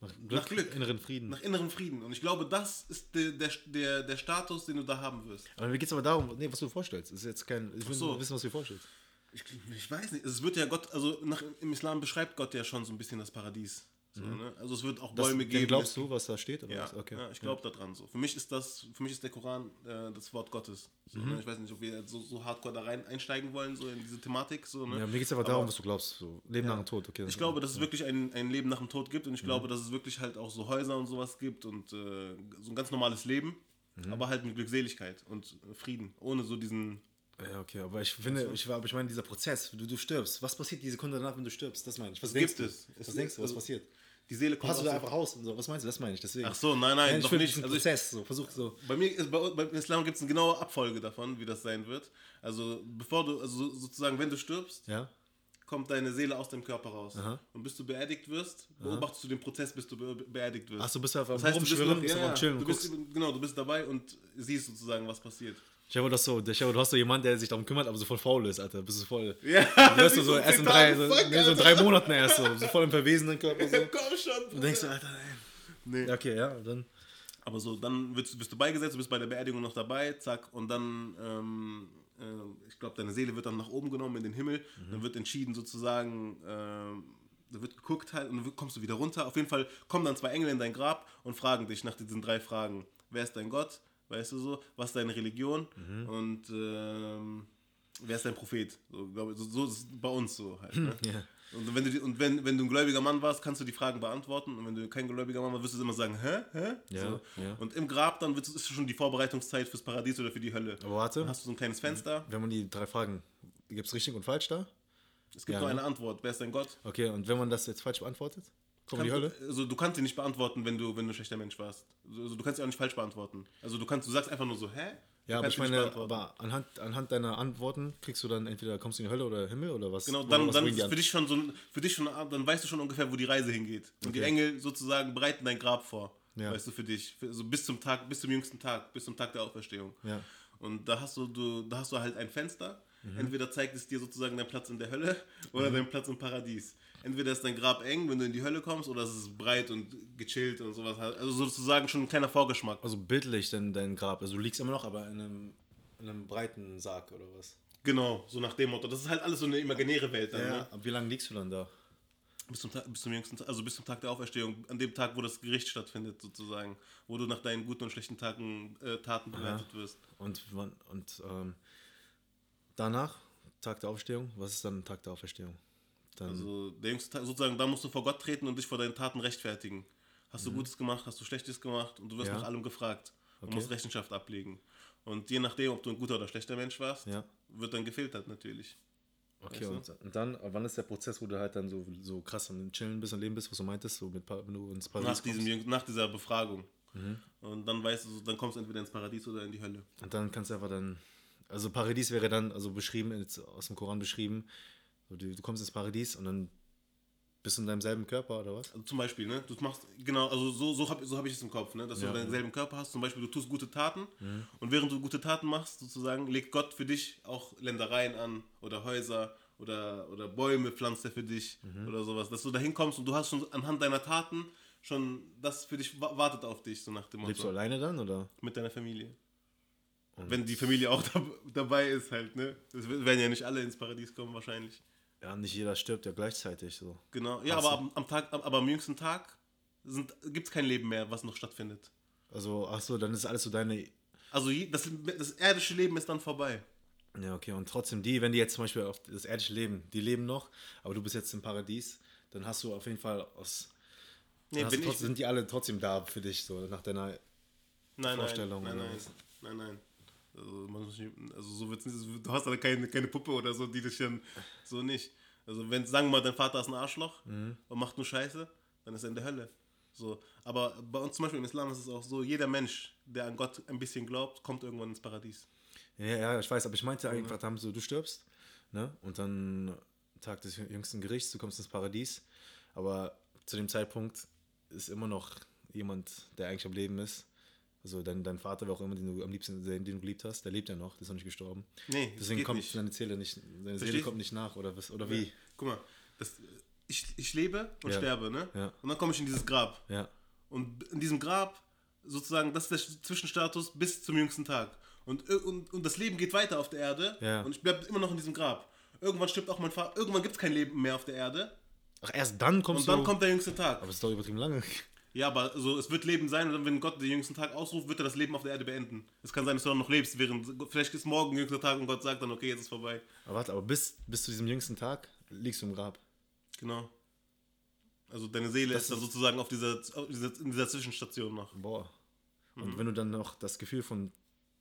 nach nach Glück. inneren Frieden. Nach innerem Frieden. Und ich glaube, das ist der, der, der, der Status, den du da haben wirst. aber mir geht es aber darum, nee, was du dir vorstellst. Das ist jetzt kein, ich will so. wissen, was du dir vorstellst. Ich, ich weiß nicht. Es wird ja Gott, also nach, im Islam beschreibt Gott ja schon so ein bisschen das Paradies. So, ne? Also es wird auch Mhm. Das, Bäume den geben. glaubst du, was da steht? Ja? Okay. ja ich glaube daran so. Für mich ist das, für mich ist der Koran äh, das Wort Gottes. So, Mhm. ne? Ich weiß nicht, ob wir so, so hardcore da rein einsteigen wollen, so in diese Thematik. So, ne? Ja, mir geht es aber darum, was du glaubst. So, Leben nach dem Tod. Okay, Ich glaube, dass es wirklich ein, ein Leben nach dem Tod gibt Mhm. und ich glaube, dass es wirklich halt auch so Häuser und sowas gibt und äh, so ein ganz normales Leben, Mhm. aber halt mit Glückseligkeit und Frieden, ohne so diesen. Ja, okay, aber ich finde, ich, aber ich meine, dieser Prozess, du, du stirbst. Was passiert die Sekunde danach, wenn du stirbst? Das meine ich. Was gibt denkst du? es. Was Es- denkst du, was also- passiert? Die Seele kommt Hast du da einfach raus und so? Was meinst du? Das meine ich, deswegen. Ach so, nein, nein, Nein, will nicht. Also Prozess, so, versuch so. bei mir ist, bei, beim Islam gibt es eine genaue Abfolge davon, wie das sein wird. Also bevor du, also sozusagen, wenn du stirbst, Ja? kommt deine Seele aus deinem Körper raus. Aha. Und bis du beerdigt wirst, beobachtest du den Prozess, bis du be beerdigt wirst. Ach so, bist du einfach das heißt, du bist noch, bist ja, chillen du bist, genau, du bist dabei und siehst sozusagen, was passiert. Ich habe das so, ich habe, du hast so jemanden, der sich darum kümmert, aber so voll faul ist, Alter. Bist du voll. Ja, Du wirst du so erst in drei, so, nee, so in drei Monaten erst so, so voll im verwesenen Körper so. Komm schon. Du denkst, so, Alter, ey. Nee. Okay, ja, dann. Aber so, dann wirst, wirst du beigesetzt, du bist bei der Beerdigung noch dabei, zack, und dann, ähm, äh, ich glaube, deine Seele wird dann nach oben genommen in den Himmel, Mhm. dann wird entschieden sozusagen, ähm, da wird geguckt halt und dann kommst du wieder runter. Auf jeden Fall kommen dann zwei Engel in dein Grab und fragen dich nach diesen drei Fragen. Wer ist dein Gott? Weißt du so? Was ist deine Religion? Mhm. Und ähm, wer ist dein Prophet? So, glaub so, so ist es bei uns so halt. Ne? [laughs] Ja. Und, wenn du, und wenn, wenn du ein gläubiger Mann warst, kannst du die Fragen beantworten. Und wenn du kein gläubiger Mann warst, wirst du immer sagen, hä? Hä? Ja, so. ja. Und im Grab dann wird, ist schon die Vorbereitungszeit fürs Paradies oder für die Hölle. Aber warte, Dann hast du so ein kleines Fenster. wenn man die drei Fragen, gibt es richtig und falsch da? Es gibt Ja, nur ne? eine Antwort. Wer ist dein Gott? Okay, und wenn man das jetzt falsch beantwortet? Kommt in die Hölle? Also du kannst sie nicht beantworten, wenn du, wenn du ein schlechter Mensch warst. Also du kannst sie auch nicht falsch beantworten. Also du kannst, du sagst einfach nur so, hä? Ja, aber ich meine, aber anhand, anhand deiner Antworten kriegst du dann entweder kommst du in die Hölle oder Himmel oder was? Genau, dann, was dann die ist für dich schon so ein, für dich schon, dann weißt du schon ungefähr, wo die Reise hingeht. Und die Okay. Engel sozusagen bereiten dein Grab vor. Ja. Weißt du, für dich. Für, so bis zum Tag, bis zum jüngsten Tag, bis zum Tag der Auferstehung. Ja. Und da hast du, du, da hast du halt ein Fenster. Mhm. Entweder zeigt es dir sozusagen deinen Platz in der Hölle [laughs] oder deinen Platz im Paradies. Entweder ist dein Grab eng, wenn du in die Hölle kommst, oder es ist breit und gechillt und sowas. Also sozusagen schon ein kleiner Vorgeschmack. Also bildlich denn dein Grab. Also du liegst immer noch, aber in einem, in einem breiten Sarg oder was? Genau, so nach dem Motto. Das ist halt alles so eine imaginäre Welt dann. Ne? Aber wie lange liegst du dann da? Bis zum, Tag, bis zum jüngsten Tag, also bis zum Tag der Auferstehung, an dem Tag, wo das Gericht stattfindet, sozusagen, wo du nach deinen guten und schlechten Tagen, äh, Taten bewertet wirst. Und und ähm, danach, Tag der Aufstehung, was ist dann Tag der Auferstehung? Dann, Also der jüngste Tag, sozusagen, da musst du vor Gott treten und dich vor deinen Taten rechtfertigen. Hast du Gutes gemacht, hast du Schlechtes gemacht und du wirst Mhm. Ja. nach allem gefragt und Okay. musst Rechenschaft ablegen. Und je nachdem, ob du ein guter oder schlechter Mensch warst, Ja. wird dann gefiltert natürlich. okay, weißt und, und dann, wann ist der Prozess, wo du halt dann so, so krass am Chillen bist und Leben bist, was du meintest, so mit, wenn du ins Paradies Nach, diesem, kommst? nach dieser Befragung. Mhm. Und dann weißt du, dann kommst du entweder ins Paradies oder in die Hölle. Und dann kannst du einfach dann, also Paradies wäre dann, also beschrieben, aus dem Koran beschrieben, so du, du kommst ins Paradies und dann bist du in deinem selben Körper oder was? Also zum Beispiel, ne? Du machst, genau, also so, so habe so hab ich es im Kopf, ne? Dass Ja. du denselben Körper hast. Zum Beispiel, du tust gute Taten und während du gute Taten machst, sozusagen, legt Gott für dich auch Ländereien an oder Häuser oder, oder Bäume pflanzt er für dich oder sowas. Dass du da hinkommst und du hast schon anhand deiner Taten schon, das für dich wa- wartet auf dich, so nach dem Lebst du Motto. alleine dann oder? Mit deiner Familie. Wenn die Familie auch dab dabei ist, halt, ne? Es werden ja nicht alle ins Paradies kommen, wahrscheinlich. Ja, nicht jeder stirbt ja gleichzeitig so. Genau. Ja, aber am, am Tag, aber am jüngsten Tag gibt es kein Leben mehr, was noch stattfindet. Also, ach so, dann ist alles so deine. Also das, das irdische Leben ist dann vorbei. Ja, okay, und trotzdem, die, wenn die jetzt zum Beispiel auf das irdische Leben, die leben noch, aber du bist jetzt im Paradies, dann hast du auf jeden Fall aus. Nee, bin du ich, trotzdem, sind die alle trotzdem da für dich, so nach deiner. nein, Vorstellung nein, nein, nein, nein, nein. Also, man muss nicht, also so wird's nicht, du hast da keine, keine Puppe oder so, die dich dann so nicht. Also wenn, sagen wir mal, dein Vater ist ein Arschloch Mhm. und macht nur Scheiße, dann ist er in der Hölle. So, aber bei uns zum Beispiel im Islam ist es auch so, jeder Mensch, der an Gott ein bisschen glaubt, kommt irgendwann ins Paradies. Ja, ja, ich weiß, aber ich meinte einfach, da haben so, du stirbst, ne? Und dann Tag des jüngsten Gerichts, du kommst ins Paradies, aber zu dem Zeitpunkt ist immer noch jemand, der eigentlich am Leben ist. Also dein, dein Vater, wer auch immer, den du am liebsten, den, den du geliebt hast, der lebt ja noch, der ist noch nicht gestorben. Nee, Deswegen kommt nicht. deine Seele nicht, deine Seele kommt nicht nach, oder was, oder wie? Guck mal, das, ich, ich lebe und Ja. sterbe, ne? Ja. Und dann komme ich in dieses Grab. Ja. Und in diesem Grab, sozusagen, das ist der Zwischenstatus bis zum jüngsten Tag. Und, und, und das Leben geht weiter auf der Erde Ja. und ich bleibe immer noch in diesem Grab. Irgendwann stirbt auch mein Vater, irgendwann gibt es kein Leben mehr auf der Erde Ach, erst dann kommst und dann du. kommt der jüngste Tag. aber es ist doch übertrieben lange. Ja, aber so, es wird Leben sein und wenn Gott den jüngsten Tag ausruft, wird er das Leben auf der Erde beenden. Es kann sein, dass du dann noch lebst, während vielleicht ist morgen jüngster Tag und Gott sagt dann, okay, jetzt ist vorbei. Aber warte, aber bis, bis zu diesem jüngsten Tag liegst du im Grab. Genau. Also deine Seele Das ist ist- sozusagen auf dieser, auf dieser, in dieser Zwischenstation noch. Boah. Und Mhm. wenn du dann noch das Gefühl von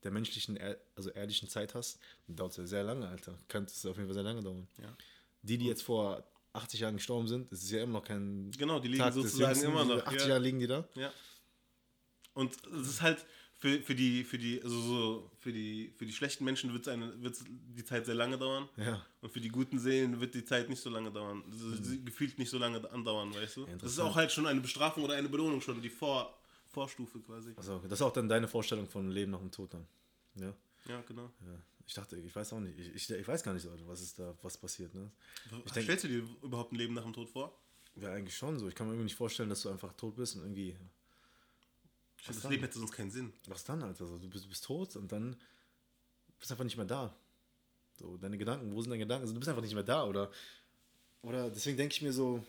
der menschlichen, also erdlichen Zeit hast, dann dauert es ja sehr lange, Alter. Könnte es auf jeden Fall sehr lange dauern. Ja. Die, die jetzt vor 80 Jahren gestorben sind, das ist ja immer noch kein Genau, die liegen Tag sozusagen immer noch. 80 ja. Jahre liegen die da. Ja. Und es ist halt für, für die, für die, also so, für die, für die schlechten Menschen wird es die Zeit sehr lange dauern. Ja. Und für die guten Seelen wird die Zeit nicht so lange dauern. Also sie gefühlt nicht so lange andauern, weißt du? das ist auch halt schon eine Bestrafung oder eine Belohnung schon, die Vor, Vorstufe quasi. Also, das ist auch dann deine Vorstellung von Leben nach dem Tod dann. Ja. Ja, genau. ja. Ich dachte, ich weiß auch nicht. Ich, ich, ich weiß gar nicht, was ist da, was passiert, ne? Ich denk- Stellst du dir überhaupt ein Leben nach dem Tod vor? Ja, eigentlich schon so. Ich kann mir irgendwie nicht vorstellen, dass du einfach tot bist und irgendwie. Ich das dann? Leben hätte sonst keinen Sinn. Was dann, Alter? So, du, bist, bist tot und dann bist du einfach nicht mehr da. So, deine Gedanken, wo sind deine Gedanken? Also, du bist einfach nicht mehr da, oder? Oder deswegen denke ich mir so,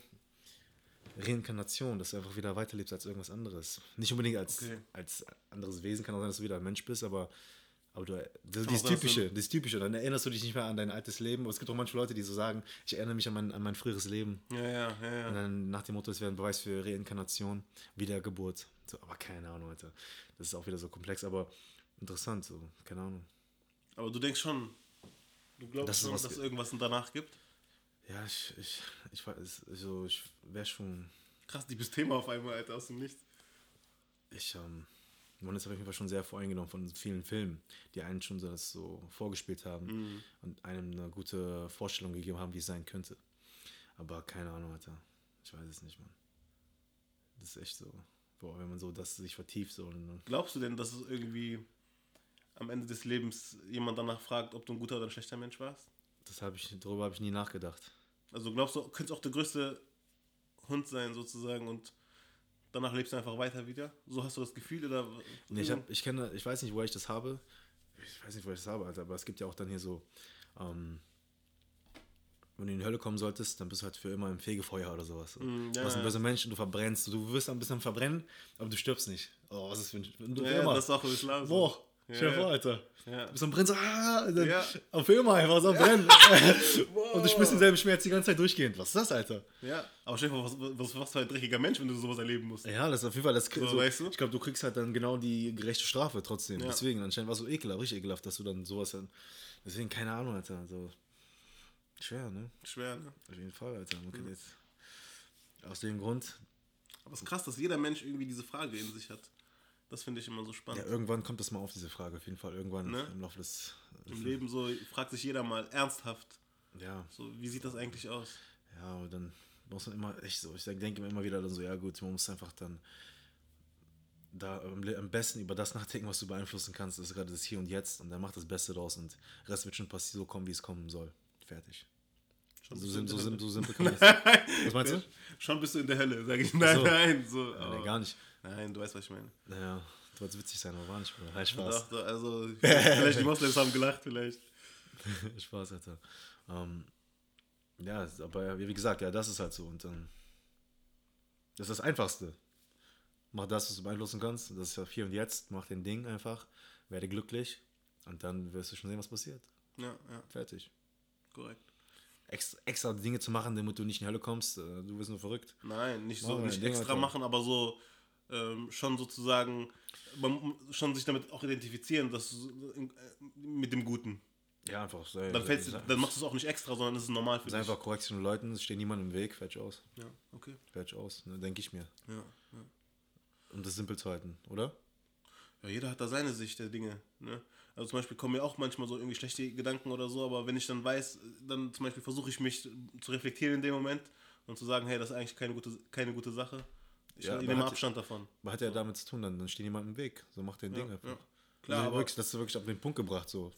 Reinkarnation, dass du einfach wieder weiterlebst als irgendwas anderes. Nicht unbedingt als, Okay. als anderes Wesen, kann auch sein, dass du wieder ein Mensch bist, aber, aber du, das, auch dieses Typische, dieses Typische, dann erinnerst du dich nicht mehr an dein altes Leben. Aber es gibt auch manche Leute, die so sagen, ich erinnere mich an mein, an mein früheres Leben. Ja, ja, ja, ja. Und dann nach dem Motto, es wäre ein Beweis für Reinkarnation, Wiedergeburt. So, aber keine Ahnung, Alter. Das ist auch wieder so komplex, aber interessant, so, keine Ahnung. Aber du denkst schon, du glaubst Das schon, dass es irgendwas danach gibt? Ja, ich, ich, ich weiß, also ich wäre schon, Krass, die bist Thema auf einmal, Alter, aus dem Nichts. ich, ähm, man ist auf jeden Fall schon sehr voreingenommen von vielen Filmen, die einen schon so das so vorgespielt haben und einem eine gute Vorstellung gegeben haben, wie es sein könnte. Aber keine Ahnung, Alter. Ich weiß es nicht, Mann. Das ist echt so. Boah, wenn man so das sich vertieft so und Glaubst du denn, dass es irgendwie am Ende des Lebens jemand danach fragt, ob du ein guter oder ein schlechter Mensch warst? das habe ich, darüber habe ich nie nachgedacht. Also glaubst du, könntest auch der größte Hund sein sozusagen und danach lebst du einfach weiter wieder? So hast du das Gefühl oder? Nee, ich, hab, ich kenne, ich weiß nicht, woher ich das habe. Ich weiß nicht, woher ich das habe, Alter, aber es gibt ja auch dann hier so, ähm, wenn du in die Hölle kommen solltest, dann bist du halt für immer im Fegefeuer oder sowas. Mm, du ja, warst ein ja. böser Mensch und du verbrennst. Du wirst ein bisschen verbrennen, aber du stirbst nicht. Oh, was ist für ein. Du, ja, immer. das ist auch Islam so. Boah, stell dir Ja, vor, ja. Alter. Ja. Du bist am Brennen, so, ah, dann, Ja. auf immer einfach so am Brennen. [laughs] [laughs] und du spürst denselben Schmerz die ganze Zeit durchgehend. Was ist das, Alter? Ja, aber stell dir vor, was, was, was für ein dreckiger Mensch, wenn du sowas erleben musst. Ja, das ist auf jeden Fall das. So, weißt du? Ich glaube, du kriegst halt dann genau die gerechte Strafe trotzdem. Ja. Deswegen, anscheinend war es so ekelhaft, richtig ekelhaft, dass du dann sowas dann. Deswegen, keine Ahnung, Alter. So. Schwer, ne? Schwer, ne? Auf jeden Fall, Alter. Kann jetzt. Aus dem Grund, Aber es ist krass, dass jeder Mensch irgendwie diese Frage in sich hat. Das finde ich immer so ja, spannend. irgendwann kommt das mal auf, diese Frage. Auf jeden Fall, irgendwann Ne? im Laufe des. Im Leben so fragt sich jeder mal ernsthaft, Ja, so wie sieht das eigentlich aus? ja, aber dann muss man immer, echt so, ich denke mir immer wieder dann so, ja gut, man muss einfach dann da am besten über das nachdenken, was du beeinflussen kannst. Das ist gerade das Hier und Jetzt und dann mach das Beste draus und der Rest wird schon passieren, so kommen, wie es kommen soll. Fertig. Schon So, bist sim du so, in sim der so [laughs] simpel kann das. Was meinst du? Hölle. Schon bist du in der Hölle, sage ich. Nein, so. nein, so. Aber- gar nicht. Nein, du weißt, was ich meine. Naja, du wolltest witzig sein, aber war nicht, Bruder. Halt Spaß. Doch, doch, also, [laughs] vielleicht die Moslems haben gelacht, vielleicht. [laughs] Spaß, Alter. Ähm, ja, aber wie gesagt, ja, das ist halt so. Und dann. Das ist das Einfachste. Mach das, was du beeinflussen kannst. Das ist ja hier und jetzt. Mach den Ding einfach. Werde glücklich. Und dann wirst du schon sehen, was passiert. Ja, ja, Fertig. korrekt. Extra, extra Dinge zu machen, damit du nicht in die Hölle kommst, äh, du wirst nur verrückt. Nein, nicht so, Machen wir nicht extra Alter. machen, aber so ähm, schon sozusagen, man, schon sich damit auch identifizieren, dass äh, mit dem Guten. Ja, einfach. Sei, Dann, fällst, sei, dann machst du es auch nicht extra, sondern es ist normal für sei dich. einfach korrekt zu den Leuten, es steht niemand im Weg, fertig aus. Ja, okay. Fertig aus, ne, denke ich mir. Ja, ja. um das simpel zu halten, oder? Ja, jeder hat da seine Sicht der Dinge. Ne? Also zum Beispiel kommen mir auch manchmal so irgendwie schlechte Gedanken oder so, aber wenn ich dann weiß, dann zum Beispiel versuche ich mich zu reflektieren in dem Moment und zu sagen, hey, das ist eigentlich keine gute, keine gute Sache. Ich Ja, nehme Abstand davon. Aber hat ja damit zu tun, dann, dann steht jemand im Weg. So macht den Ding einfach. ja. Klar, also aber- wirklich, das ist wirklich auf den Punkt gebracht. So.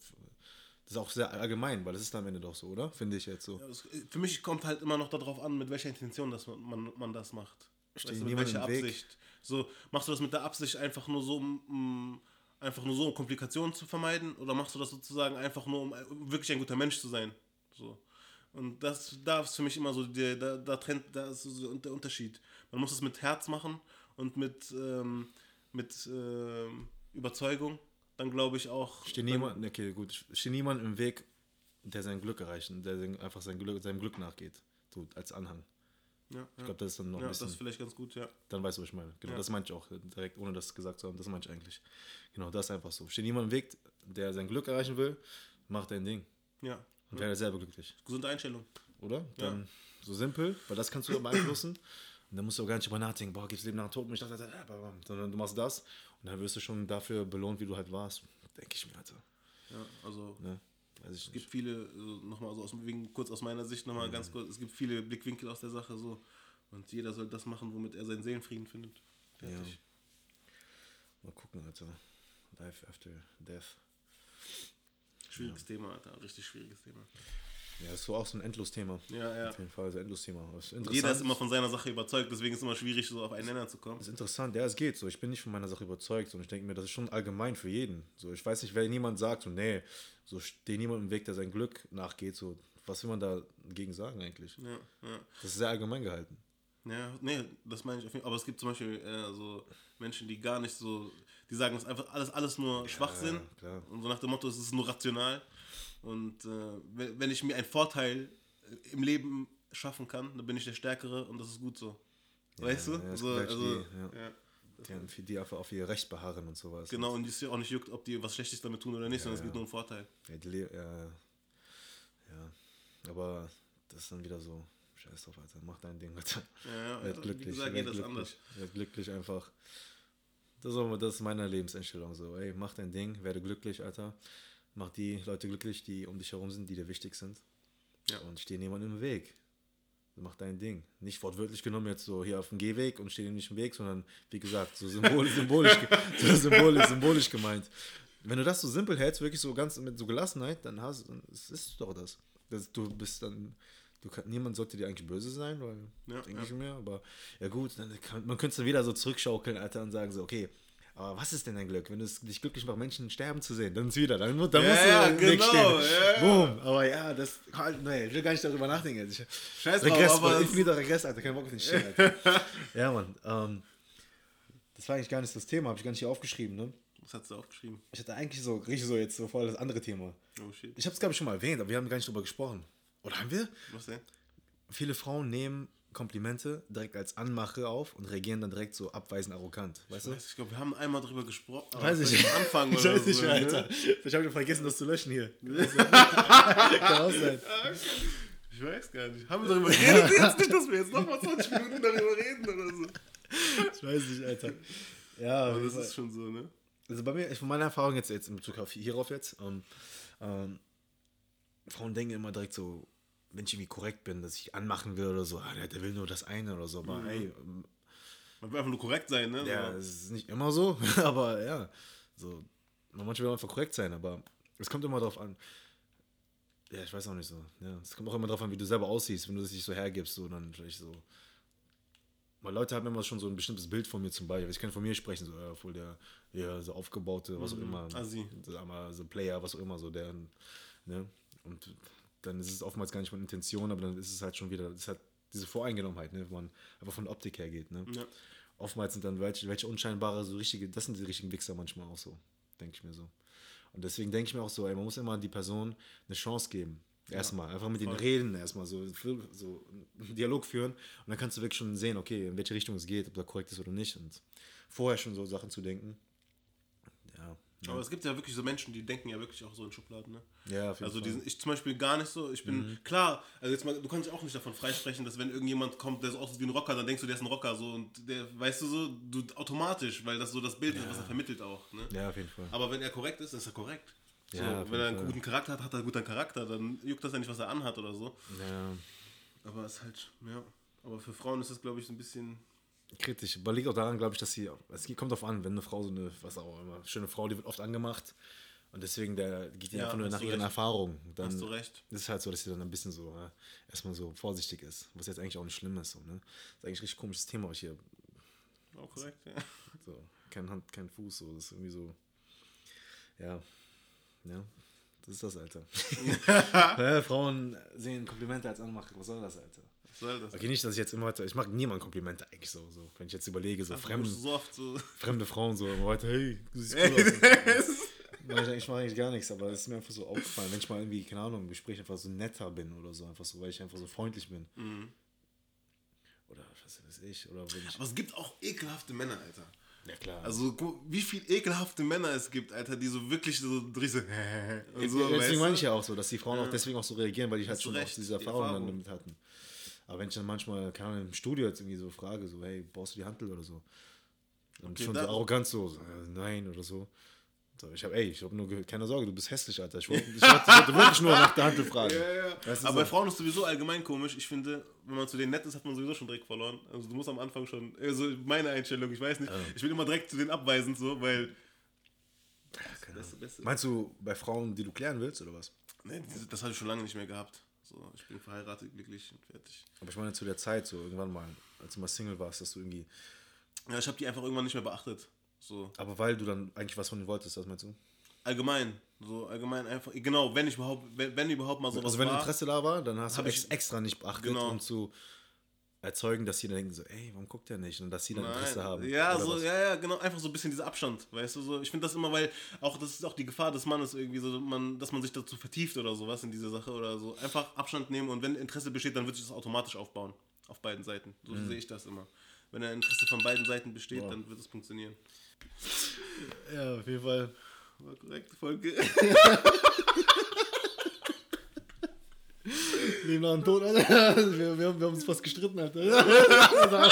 Das ist auch sehr allgemein, weil das ist am Ende doch so, oder? Finde ich jetzt so. Ja, es- Für mich kommt halt immer noch darauf an, mit welcher Intention dass man, man, man das macht. Steht Weißt du, mit welcher im Weg? Absicht. So, machst du das mit der Absicht einfach nur so, um, einfach nur so, um Komplikationen zu vermeiden? Oder machst du das sozusagen einfach nur, um um wirklich ein guter Mensch zu sein? So. Und das, da ist für mich immer so, der, da, da trennt, da ist so der Unterschied. Man muss es mit Herz machen und mit, ähm, mit ähm, Überzeugung. Dann glaube ich auch. Steht niemand, okay, gut, steht niemand im Weg, der sein Glück erreicht und der einfach sein Glück, seinem Glück nachgeht. So als Anhang. Ja. Ich glaube, das ist dann noch ja, ein das bisschen. ist vielleicht ganz gut, ja. Dann weißt du, was ich meine. Genau, Ja. das meinte ich auch direkt, ohne das gesagt zu haben. Das meinte ich eigentlich. Genau, das ist einfach so. Steht niemand im Weg, der sein Glück erreichen will, macht dein Ding. Ja. Und wäre selber glücklich. Gesunde Einstellung. Oder? Dann so simpel, weil das kannst du beeinflussen. Und dann musst du auch gar nicht drüber nachdenken, boah, gibt's Leben nach dem Tod? Und ich dachte, sondern du machst das und dann wirst du schon dafür belohnt, wie du halt warst. Denke ich mir, Alter. Ja, also Ne? Weiß ich es nicht. gibt viele, also nochmal so aus, wegen, kurz aus meiner Sicht nochmal ganz kurz, es gibt viele Blickwinkel aus der Sache so und jeder soll das machen, womit er seinen Seelenfrieden findet. Fertig. Mal gucken, Alter. Life after death. Schwieriges Thema, Alter, richtig schwieriges Thema. Ja, ist so auch so ein Endlos-Thema. Ja, ja. Auf jeden Fall, so ein Endlos-Thema. Jeder ist immer von seiner Sache überzeugt, deswegen ist es immer schwierig, so auf einen Nenner zu kommen. Das ist interessant, ja, es geht so. Ich bin nicht von meiner Sache überzeugt und ich denke mir, das ist schon allgemein für jeden. So, ich weiß nicht, wenn jemand sagt, so, nee, so steht niemand im Weg, der sein Glück nachgeht, so, was will man da dagegen sagen eigentlich? Ja, ja. Das ist sehr allgemein gehalten. Ja, nee, das meine ich auf jeden Fall. Aber es gibt zum Beispiel äh, so Menschen, die gar nicht so, die sagen, das ist einfach alles, alles nur Schwachsinn. klar. Und so nach dem Motto, es ist nur rational. Und äh, wenn, ich mir einen Vorteil äh, im Leben schaffen kann, dann bin ich der Stärkere und das ist gut so. weißt du? ja, es so, gibt welche, also, die, ja. ja. Die, die einfach auf ihr Recht beharren und sowas. Genau, und die es ja auch nicht juckt, ob die was Schlechtes damit tun oder nicht, sondern es ja. gibt nur einen Vorteil. Ja, ja, ja. Aber das ist dann wieder so, scheiß drauf, Alter, mach dein Ding, Alter. Ja, ja, wie glücklich, gesagt, werd jeder ist glücklich, anders. werd glücklich einfach. Das ist, das ist meine Lebenseinstellung so. Ey, mach dein Ding, werde glücklich, Alter. Mach die Leute glücklich, die um dich herum sind, die dir wichtig sind. Ja. Und steh niemand im Weg. Mach dein Ding. Nicht wortwörtlich genommen jetzt so hier auf dem Gehweg und steh dir nicht im Weg, sondern wie gesagt, so symbolisch, symbolisch, [laughs] so symbolisch, symbolisch gemeint. Wenn du das so simpel hältst, wirklich so ganz mit so Gelassenheit, dann hast ist es doch das. das. Du bist dann, du kann, niemand sollte dir eigentlich böse sein, weil Ja, denke ja. ich mir, aber ja gut, kann, man könnte es dann wieder so zurückschaukeln, Alter, und sagen so, okay, aber was ist denn dein Glück, wenn es dich glücklich macht, Menschen sterben zu sehen? Dann ist wieder, dann, dann Ja, musst du ja, genau, stehen. ja. Boom, aber ja, das, halt, nee, ich will gar nicht darüber nachdenken. Ich, Scheiß drauf, Regress, aber Mann, es- infiniter Regress, Alter, kein Bock auf den Shit, Alter. [laughs] ja, Mann, ähm, das war eigentlich gar nicht das Thema, habe ich gar nicht hier aufgeschrieben, ne? Was hast du aufgeschrieben? Ich hatte eigentlich so, richtig so jetzt so voll das andere Thema. Oh shit. Ich habe es, glaube ich, schon mal erwähnt, aber wir haben gar nicht drüber gesprochen. Oder haben wir? Was denn? Viele Frauen nehmen Komplimente direkt als Anmache auf und reagieren dann direkt so abweisend arrogant. Weißt du? Ich glaube, wir haben einmal drüber gesprochen. Weiß ich am Anfang [laughs] Ich oder weiß nicht so, ne? Alter. Ich habe vergessen, das zu löschen hier. [laughs] Kann auch sein. Ich weiß gar nicht. Haben wir darüber geredet jetzt nicht, dass wir jetzt nochmal 20 Minuten darüber reden oder so? Ich weiß nicht, Alter. Ja, Aber das ist schon so, ne? also bei mir, von meiner Erfahrung jetzt, jetzt in Bezug auf hierauf jetzt, ähm, ähm, Frauen denken immer direkt so, wenn ich irgendwie korrekt bin, dass ich anmachen will oder so, ah, der, der will nur das eine oder so, aber hey, ähm, Man will einfach nur korrekt sein, ne? ja, So. es ist nicht immer so, [laughs] aber ja, so, manchmal will man einfach korrekt sein, aber es kommt immer darauf an, ja, ich weiß auch nicht so, ja, es kommt auch immer darauf an, wie du selber aussiehst, wenn du dich so hergibst, so, dann vielleicht so, weil Leute haben immer schon so ein bestimmtes Bild von mir zum Beispiel. Ich kann von mir sprechen, so ja, voll der, ja, so aufgebaute, was auch immer. Assi. So, aber so Player, was auch immer, so der, ne? Und dann ist es oftmals gar nicht meine Intention, aber dann ist es halt schon wieder, das ist halt diese Voreingenommenheit, ne? Wenn man einfach von der Optik her geht, ne? Ja. Oftmals sind dann welche, welche unscheinbare, so richtige, das sind die richtigen Wichser manchmal auch so, denke ich mir so. Und deswegen denke ich mir auch so, ey, man muss immer die Person eine Chance geben. Erstmal, einfach mit denen voll. reden, erstmal so, so einen Dialog führen und dann kannst du wirklich schon sehen, okay, in welche Richtung es geht, ob da korrekt ist oder nicht und vorher schon so Sachen zu denken. Ja, Aber es gibt ja wirklich so Menschen, die denken ja wirklich auch so in Schubladen, ne? Ja, auf jeden Also die sind, ich zum Beispiel gar nicht so. Ich bin klar, also jetzt mal, du kannst dich auch nicht davon freisprechen, dass wenn irgendjemand kommt, der so aussieht wie ein Rocker, dann denkst du, der ist ein Rocker so und der, weißt du so, du automatisch, weil das so das Bild ist, was er vermittelt auch. Ne? Ja, auf jeden Fall. Aber wenn er korrekt ist, dann ist er korrekt. So, Ja, wenn er einen Fall. guten Charakter hat, hat er einen guten Charakter, dann juckt das ja nicht, was er anhat oder so. Ja, Aber es ist halt, ja. Aber für Frauen ist das, glaube ich, so ein bisschen. Kritisch. Aber liegt auch daran, glaube ich, dass sie, es kommt drauf an, wenn eine Frau so eine, was auch immer, schöne Frau, die wird oft angemacht und deswegen der geht die Ja, einfach nur nach ihren recht. Erfahrungen. Dann Hast du recht. ist es halt so, dass sie dann ein bisschen so, äh, erstmal so vorsichtig ist, was jetzt eigentlich auch nicht schlimm ist. So, ne? Das ist eigentlich ein richtig komisches Thema, ich hier Auch korrekt, ja. So, kein Hand, kein Fuß, so, das ist irgendwie so. Ja. Ja. Das ist das, Alter. [laughs] ja, Frauen sehen Komplimente als Anmache. Was soll das, Alter? Soll das? Okay, nicht, dass ich jetzt immer weiter. Ich mag niemand Komplimente eigentlich so, so. Wenn ich jetzt überlege, so fremde, so oft so. fremde Frauen so immer weiter, hey, du siehst [laughs] cool aus. Ich, mache eigentlich gar nichts, aber es ist mir einfach so aufgefallen, wenn ich mal irgendwie, keine Ahnung, im Gespräch einfach so netter bin oder so, einfach so, weil ich einfach so freundlich bin. Mhm. Oder was weiß ich, oder wenn ich. Aber es gibt auch ekelhafte Männer, Alter. Ja, klar. Also, wie viel ekelhafte Männer es gibt, Alter, die so wirklich so durch so. [laughs] Und so deswegen meine ich ja auch so, dass die Frauen auch deswegen auch so reagieren, weil die halt schon auch recht, diese die Erfahrungen Erfahrung. damit hatten. Aber wenn ich dann manchmal, keine Ahnung, im Studio jetzt irgendwie so frage, so, hey, brauchst du die Handel oder so? Und Okay, schon so arrogant so, so äh, nein oder so. so ich habe, ey, ich habe nur, ge- keine Sorge, du bist hässlich, Alter. Ich wollte, ich wollte, ich wollte wirklich nur nach der Handel [laughs] fragen. Ja, ja. Weißt du, Aber bei so. Frauen ist sowieso allgemein komisch. Ich finde, wenn man zu denen nett ist, hat man sowieso schon direkt verloren. Also du musst am Anfang schon, also meine Einstellung, ich weiß nicht, ich bin immer direkt zu denen abweisend so, weil. Das Beste. Meinst du bei Frauen, die du klären willst, oder was? Nee, diese- das habe ich schon lange nicht mehr gehabt. So, ich bin verheiratet, glücklich und fertig. Aber ich meine zu der Zeit, so irgendwann mal, als du mal Single warst, dass du irgendwie. Ja, ich habe die einfach irgendwann nicht mehr beachtet. So, Aber weil du dann eigentlich was von denen wolltest, was meinst du? allgemein. So, allgemein einfach. Genau, wenn ich überhaupt, wenn, wenn überhaupt mal sowas Also wenn war. Interesse da war, dann hast du Hab ex ich- extra nicht beachtet, Genau. um zu erzeugen, dass sie dann denken so, ey, warum guckt der nicht? Und dass sie dann Interesse Nein. haben. Ja, so, was? ja, ja, genau, einfach so ein bisschen dieser Abstand, weißt du, so, ich finde das immer, weil auch, das ist auch die Gefahr des Mannes irgendwie so, man, dass man sich dazu vertieft oder sowas in diese Sache oder so, einfach Abstand nehmen und wenn Interesse besteht, dann wird sich das automatisch aufbauen, auf beiden Seiten, so Mhm. sehe ich das immer. Wenn ein Interesse von beiden Seiten besteht, dann wird es funktionieren. Ja, auf jeden Fall. War korrekt, Folge. [laughs] Leben nach dem Tod, Alter. [laughs] Wir, wir, haben- wir haben uns fast gestritten, Alter. [laughs]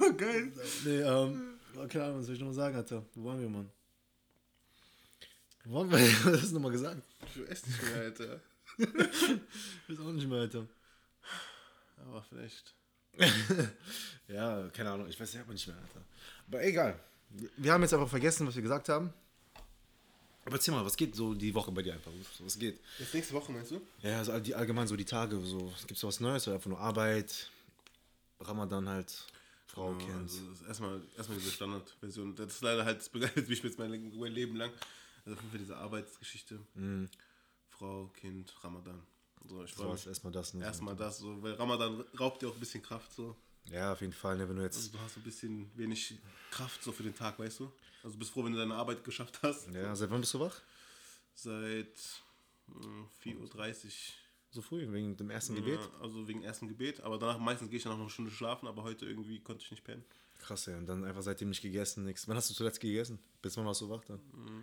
oh, geil. nee, ähm, keine Ahnung, was soll ich nochmal sagen, Alter? Wo waren wir, Mann? Wo waren wir? [laughs] Was hast du nochmal gesagt? Ich weiß nicht mehr, Alter. Ich weiß auch nicht mehr, Alter. Aber vielleicht. Ja, keine Ahnung, ich weiß selber nicht mehr, Alter. Aber egal. Wir haben jetzt einfach vergessen, was wir gesagt haben. Aber erzähl mal, was geht so die Woche bei dir einfach? Was geht? Jetzt nächste Woche, meinst du? Ja, also die, allgemein so die Tage, so, gibt es was Neues oder einfach nur Arbeit? Ramadan halt, Frau, Ja, Kind. Also erstmal, erstmal diese Standardversion. Das ist leider halt, das begleitet mich jetzt mein, mein Leben lang. Also auf jeden Fall diese Arbeitsgeschichte. Frau, Kind, Ramadan. So, ich So, erstmal das. Ne? Erstmal das, so, weil Ramadan raubt dir auch ein bisschen Kraft. So. Ja, auf jeden Fall, ne, wenn du jetzt. Also du hast ein bisschen wenig Kraft so für den Tag, weißt du? Also bist froh, wenn du deine Arbeit geschafft hast. Ja, seit wann bist du wach? Seit äh, 4.30 Uhr. So früh, wegen dem ersten Gebet? Ja, also wegen ersten Gebet. Aber danach meistens gehe ich dann noch eine Stunde schlafen, aber heute irgendwie konnte ich nicht pennen. Krass, ja. Und dann einfach seitdem nicht gegessen, nichts. Wann hast du zuletzt gegessen? Bis wann warst du wach dann?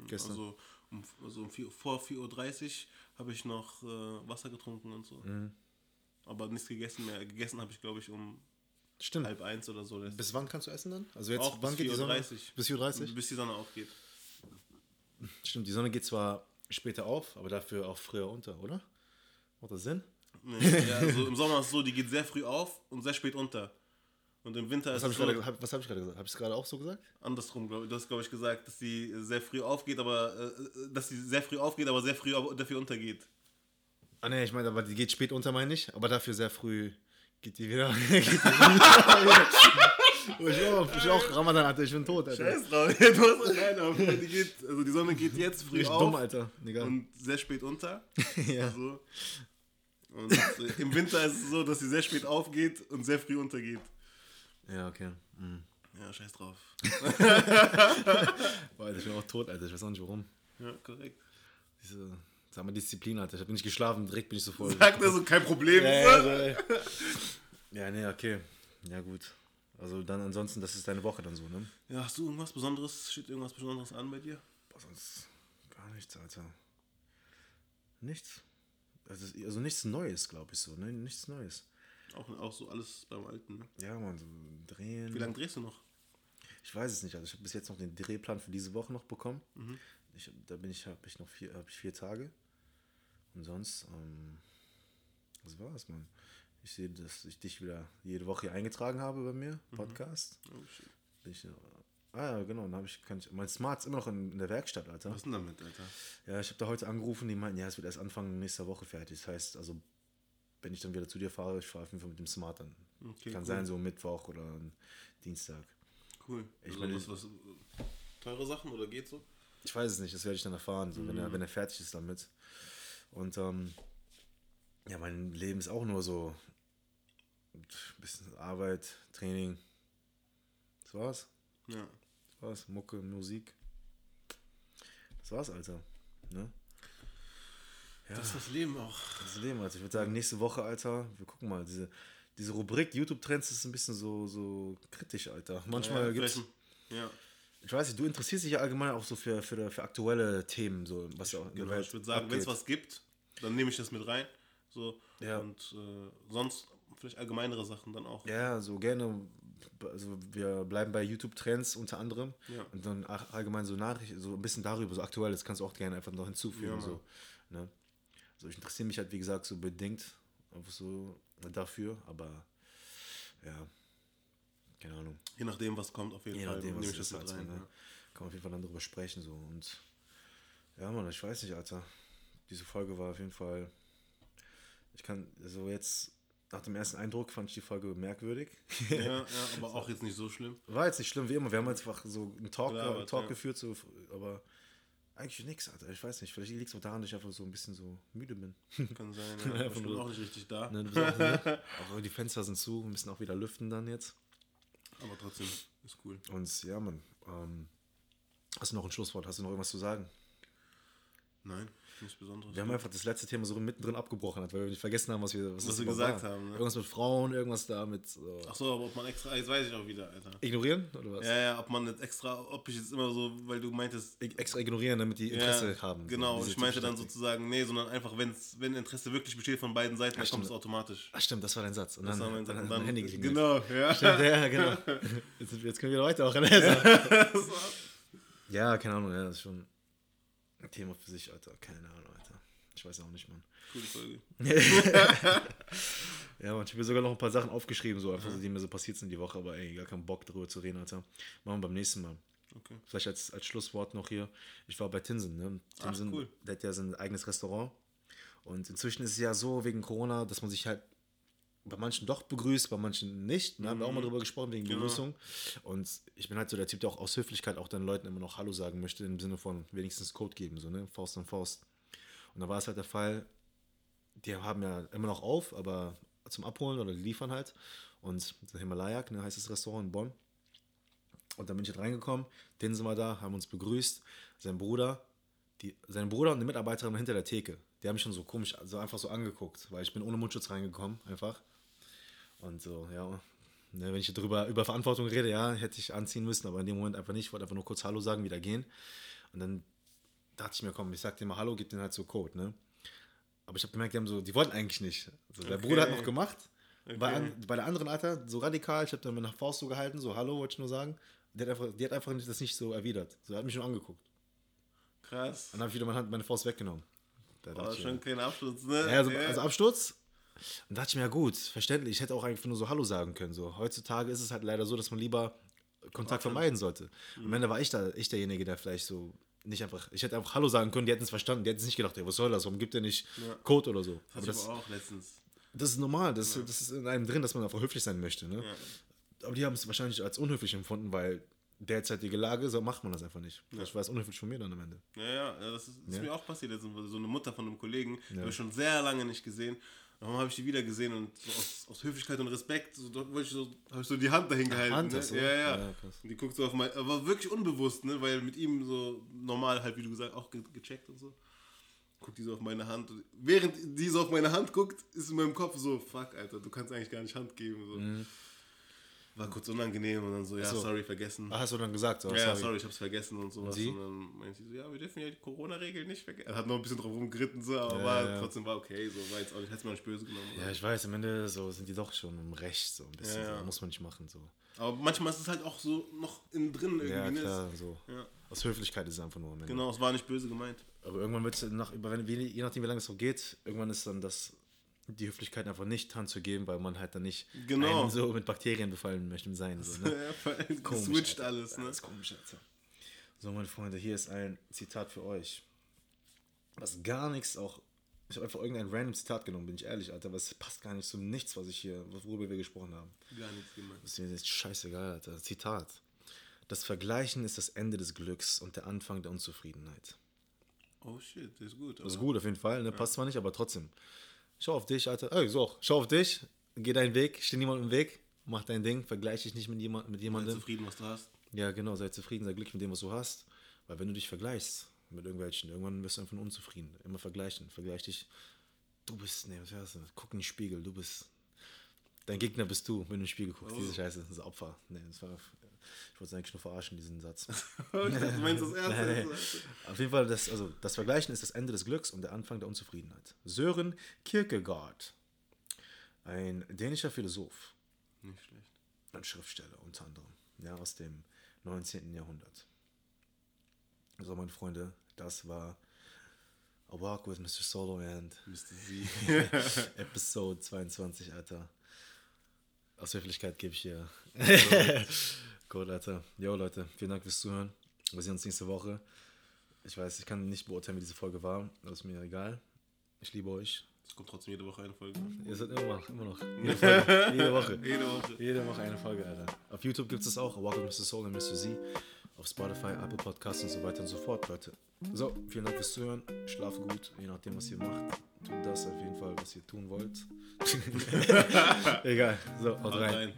Gestern. Also, um, also um vier, vor 4.30 Uhr habe ich noch äh, Wasser getrunken und so. Mhm. Aber nichts gegessen mehr. Gegessen habe ich, glaube ich, um Stimmt. halb eins oder so. Bis wann kannst du essen dann? Also jetzt, Auch wann bis geht die Sonne? 4.30 Uhr. Bis 4.30 Uhr? bis die Sonne aufgeht. Stimmt, die Sonne geht zwar später auf, aber dafür auch früher unter, oder? Macht das Sinn? Nee, ja, [laughs] also Im Sommer ist es so, die geht sehr früh auf und sehr spät unter. Und im Winter Was ist habe es so, gerade- hab, was hab ich gerade gesagt? Habe ich es gerade auch so gesagt? andersrum, glaube ich. Du hast, glaube ich, gesagt, dass die sehr früh aufgeht, aber äh, dass die sehr früh aufgeht, aber sehr früh dafür untergeht. Ah ne, ich meine, aber die geht spät unter, meine ich. Aber dafür sehr früh geht die wieder. [laughs] geht die wieder. [laughs] ich auch, ich auch Ramadan, Alter, ich bin tot, Alter. Scheiß drauf, du hast nein, aber die geht, also die Sonne geht jetzt früh Richtig auf dumm, Alter. Egal. und sehr spät unter. [laughs] ja. So. Und äh, im Winter ist es so, dass sie sehr spät aufgeht und sehr früh untergeht. ja, okay. Mhm. Ja, scheiß drauf. Boah, Alter, ich bin auch tot, Alter. Ich weiß auch nicht warum. Ja, korrekt. Diese, sag mal Disziplin, Alter. Ich habe nicht geschlafen, direkt bin ich so voll. Sagt er so, kein Problem. Ja, ja, also, ja, nee, okay. Ja, gut. Also dann ansonsten, das ist deine Woche dann so, ne? Ja, hast du irgendwas Besonderes? Steht irgendwas Besonderes an bei dir? Boah, sonst gar nichts, Alter. Nichts. Also, also nichts Neues, glaube ich so, ne? Nichts Neues. Auch, auch so alles beim Alten, ne? Ja, man, so drehen. Wie lange drehst du noch? Ich weiß es nicht. Also ich habe bis jetzt noch den Drehplan für diese Woche noch bekommen. Ich, da bin ich, habe ich noch vier, hab ich vier Tage. Und sonst, ähm, das war's, Mann. Ich sehe, dass ich dich wieder jede Woche hier eingetragen habe bei mir, Podcast. Oh, shit. Ich, äh, ah ja, genau, dann habe ich, kann ich, mein Smart ist immer noch in, in der Werkstatt, Alter. Was denn damit, Alter? Ja, ich habe da heute angerufen, die meinten, ja, es wird erst Anfang nächster Woche fertig. Das heißt, also, wenn ich dann wieder zu dir fahre, ich fahre auf jeden Fall mit dem Smart dann. Okay, Kann cool. sein, so Mittwoch oder Dienstag. Cool. Ich also meine- was, was, teure Sachen oder geht so? Ich weiß es nicht, das werde ich dann erfahren, so, wenn, er, wenn er fertig ist damit. Und ähm, ja, mein Leben ist auch nur so ein bisschen Arbeit, Training. Das war's. Ja. Das war's. Mucke, Musik. Das war's, Alter. Ne? Ja, Das ist das Leben auch. das Leben, Alter. Ich würde sagen, nächste Woche, Alter, wir gucken mal, diese, diese Rubrik YouTube-Trends ist ein bisschen so, so kritisch, Alter. Manchmal ja, gibt's. Ja, Ich weiß nicht, du interessierst dich ja allgemein auch so für, für, für aktuelle Themen, so was ja auch in der genau. Ich würde sagen, wenn es was gibt, dann nehme ich das mit rein. So. Ja. Und äh, sonst vielleicht allgemeinere Sachen dann auch. Ja, so gerne. Also wir bleiben bei YouTube-Trends unter anderem. Ja. Und dann allgemein so Nachrichten, so ein bisschen darüber, so aktuelles kannst du auch gerne einfach noch hinzufügen. Ja, so, ne? so, ich interessiere mich halt, wie gesagt, so bedingt so dafür, aber ja, keine Ahnung. Je nachdem, was kommt, auf jeden Je Fall nachdem, was nehme ich das mit rein. ne? Kann man auf jeden Fall dann drüber sprechen. So. Und ja, Mann, ich weiß nicht, Alter. Diese Folge war auf jeden Fall. Ich kann, so jetzt, nach dem ersten Eindruck fand ich die Folge merkwürdig. ja. ja, ja, [laughs] aber auch jetzt nicht so schlimm. War jetzt nicht schlimm wie immer. Wir haben einfach so einen Talk, äh, Talk ja. geführt, so, aber eigentlich nichts, Alter. Ich weiß nicht. Vielleicht liegt es auch daran, dass ich einfach so ein bisschen so müde bin. Kann sein, ja. [laughs] Ich bin auch nicht richtig da. Ne, auch, ne? [laughs] Aber die Fenster sind zu, wir müssen auch wieder lüften dann jetzt. Aber trotzdem ist cool. Und ja, Mann. Ähm, hast du noch ein Schlusswort? Hast du noch irgendwas zu sagen? Nein, nichts Besonderes. Wir haben einfach das letzte Thema so mittendrin abgebrochen, weil wir nicht vergessen haben, was wir, Was das wir gesagt war. haben, ne? Irgendwas mit Frauen, irgendwas da mit. So. Ach so, aber ob man extra, jetzt weiß ich auch wieder, Alter. Ignorieren oder was? Ja, ja, ob man jetzt extra, ob ich jetzt immer so, weil du meintest, Extra ignorieren, damit die Interesse ja, haben. so, Genau, diese ich meinte dann sozusagen, nee, sondern einfach, wenn's, wenn Interesse wirklich besteht von beiden Seiten, dann kommt es automatisch. Ach stimmt, das war dein Satz. Und Das dann, war mein dann, Satz. dann, Und Handy geklingelt. Genau, ja. Stimmt, ja, genau. [laughs] Jetzt, jetzt können wir wieder weitermachen. ja, keine Ahnung, ja, das ist schon Thema für sich, Alter. Keine Ahnung, Alter. Ich weiß auch nicht, Mann. Coole Folge. [laughs] Ja, man, ich habe mir sogar noch ein paar Sachen aufgeschrieben, so einfach, so, die mir so passiert sind die Woche, aber ey, gar keinen Bock drüber zu reden, Alter. Machen wir beim nächsten Mal. Okay. Vielleicht als, als Schlusswort noch hier. Ich war bei Tinsen, ne? Tinsen, cool. der hat ja sein eigenes Restaurant. Und inzwischen ist es ja so, wegen Corona, dass man sich halt bei manchen doch begrüßt, bei manchen nicht. Da haben wir auch mal drüber gesprochen, wegen. Begrüßung. Und ich bin halt so der Typ, der auch aus Höflichkeit auch den Leuten immer noch Hallo sagen möchte, im Sinne von wenigstens Code geben, so, ne? Faust an Faust. Und da war es halt der Fall, die haben ja immer noch auf, aber zum Abholen oder liefern halt. Und der Himalayak, ne, heißt das Restaurant in Bonn. Und dann bin ich halt reingekommen, den sind wir da, haben uns begrüßt. Sein Bruder, die, sein Bruder und eine Mitarbeiterin hinter der Theke, die haben mich schon so komisch, so einfach so angeguckt, weil ich bin ohne Mundschutz reingekommen, einfach. Und so, ja, ne, wenn ich drüber über Verantwortung rede, ja, hätte ich anziehen müssen, aber in dem Moment einfach nicht. Ich wollte einfach nur kurz Hallo sagen, wieder gehen. Und dann dachte ich mir, komm, ich sag dir mal Hallo, gib denen halt so Code, ne? Aber ich habe gemerkt, die haben so, die wollten eigentlich nicht. Also der Okay. Bruder hat noch gemacht. Bei, Okay. an, bei der anderen Alter, so radikal, ich habe dann nach Faust so gehalten, so Hallo, wollte ich nur sagen. Die hat einfach, die hat einfach nicht, das nicht so erwidert. So, hat mich nur angeguckt. Krass. Dann habe ich wieder meine, Hand, meine Faust weggenommen. Da ich, schon kein Abschluss, ne? ja, also, also Absturz. Und dachte ich mir, ja gut, verständlich, ich hätte auch einfach nur so Hallo sagen können. So. Heutzutage ist es halt leider so, dass man lieber Kontakt vermeiden sollte. Und am Ende war ich da, ich derjenige, der vielleicht so nicht einfach, ich hätte einfach Hallo sagen können, die hätten es verstanden, die hätten es nicht gedacht, ey, was soll das, warum gibt der nicht Ja. Code oder so. das Aber das, aber auch letztens. das ist normal, das, das ist in einem drin, dass man einfach höflich sein möchte. Ne? Ja. Aber die haben es wahrscheinlich als unhöflich empfunden, weil derzeitige Lage, so macht man das einfach nicht. Vielleicht war es unhöflich von mir dann am Ende. Ja, ja, ja das ist, ist Ja. mir auch passiert. So eine Mutter von einem Kollegen, Ja. habe ich schon sehr lange nicht gesehen. Warum habe ich die wieder gesehen und so aus, aus Höflichkeit und Respekt, so, wollte ich so, habe ich so die Hand dahin gehalten. Hand ne? du? Ja, ja. Ja. Und die guckt so auf mein, aber wirklich unbewusst, ne? weil mit ihm so normal halt, wie du gesagt auch ge gecheckt und so. Guckt die so auf meine Hand. Und während die so auf meine Hand guckt, ist in meinem Kopf so, fuck, Alter, du kannst eigentlich gar nicht Hand geben. So. Mhm. War kurz unangenehm und dann so, ja, so. sorry, vergessen. Ah, hast du dann gesagt? So, ja, sorry. sorry, ich hab's vergessen und sowas. sie? Und dann meinte sie so, ja, wir dürfen ja die Corona-Regeln nicht vergessen. Er hat noch ein bisschen drauf rumgeritten, so, aber Ja, war, ja. trotzdem war okay, so, war jetzt auch nicht, mir auch nicht böse genommen. Ja, ich weiß, am Ende so sind die doch schon im Recht, so ein bisschen. Ja. So. Muss man nicht machen, so. Aber manchmal ist es halt auch so noch innen drin irgendwie. Ja, ne? klar, so. Ja. Aus Höflichkeit ist es einfach nur am Ende. Genau, es war nicht böse gemeint. Aber irgendwann wird es nach, über- wenn- wie- je nachdem, wie lange es so geht, irgendwann ist dann das, die Höflichkeit einfach nicht Hand zu geben, weil man halt dann nicht Genau. so mit Bakterien befallen möchte sein. So, ne? [laughs] Ja, Komisch, Geswitcht Alter. alles, ne? Ja, ist komisch, Alter. So, meine Freunde, hier ist ein Zitat für euch. Was gar nichts auch. Ich habe einfach irgendein random Zitat genommen, bin ich ehrlich, Alter, aber es passt gar nicht zu nichts, was ich hier, worüber wir gesprochen haben. Gar nichts gemeint. Das ist mir jetzt scheißegal, Alter. Zitat. Das Vergleichen ist das Ende des Glücks und der Anfang der Unzufriedenheit. Oh shit, das ist gut. Das ist gut, auf jeden Fall. Ne? Passt zwar nicht, aber trotzdem. Schau auf dich, Alter. Ey, so, schau auf dich, geh deinen Weg, steh niemand im Weg, mach dein Ding, vergleiche dich nicht mit, jemand, mit Sei jemandem. zufrieden, was du hast. Ja, genau, sei zufrieden, sei glücklich mit dem, was du hast. Weil wenn du dich vergleichst mit irgendwelchen, irgendwann wirst du einfach unzufrieden. Immer vergleichen. Vergleich dich. Du bist, nee, was heißt das? Guck in den Spiegel, du bist. Dein Gegner bist du, wenn du in den Spiegel guckst. Oh. Diese Scheiße, das ist Opfer. Nee, das war. Ich wollte es eigentlich nur verarschen, diesen Satz. [laughs] Ich dachte, du meinst das Erste. Nein. Auf jeden Fall, das, also, das Vergleichen ist das Ende des Glücks und der Anfang der Unzufriedenheit. Sören Kierkegaard, ein dänischer Philosoph Nicht schlecht. und Schriftsteller unter anderem, ja, aus dem 19. Jahrhundert. So, meine Freunde, das war A Walk with Mr. Solo and Müsste sie. Episode 22, Alter. Aus Höflichkeit gebe ich hier. [laughs] Gut, Alter. Jo, Leute, vielen Dank fürs Zuhören. Wir sehen uns nächste Woche. Ich weiß, ich kann nicht beurteilen, wie diese Folge war. Das ist mir egal. Ich liebe euch. Es kommt trotzdem jede Woche eine Folge. Ihr seid immer noch, immer noch. [laughs] Jede, Folge, jede Woche. [laughs] Jede Woche. Jede Woche eine Folge, Alter. Auf YouTube gibt es das auch. With Mr. Soul und Mr. Z. Auf Spotify, Apple Podcasts und so weiter und so fort, Leute. So, vielen Dank fürs Zuhören. Schlaf gut, je nachdem, was ihr macht. Tut das auf jeden Fall, was ihr tun wollt. [laughs] Egal. So, Haut rein. rein.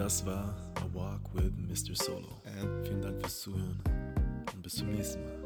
Das war A Walk with Mr. Solo. Vielen Dank fürs Zuhören und bis zum nächsten Mal.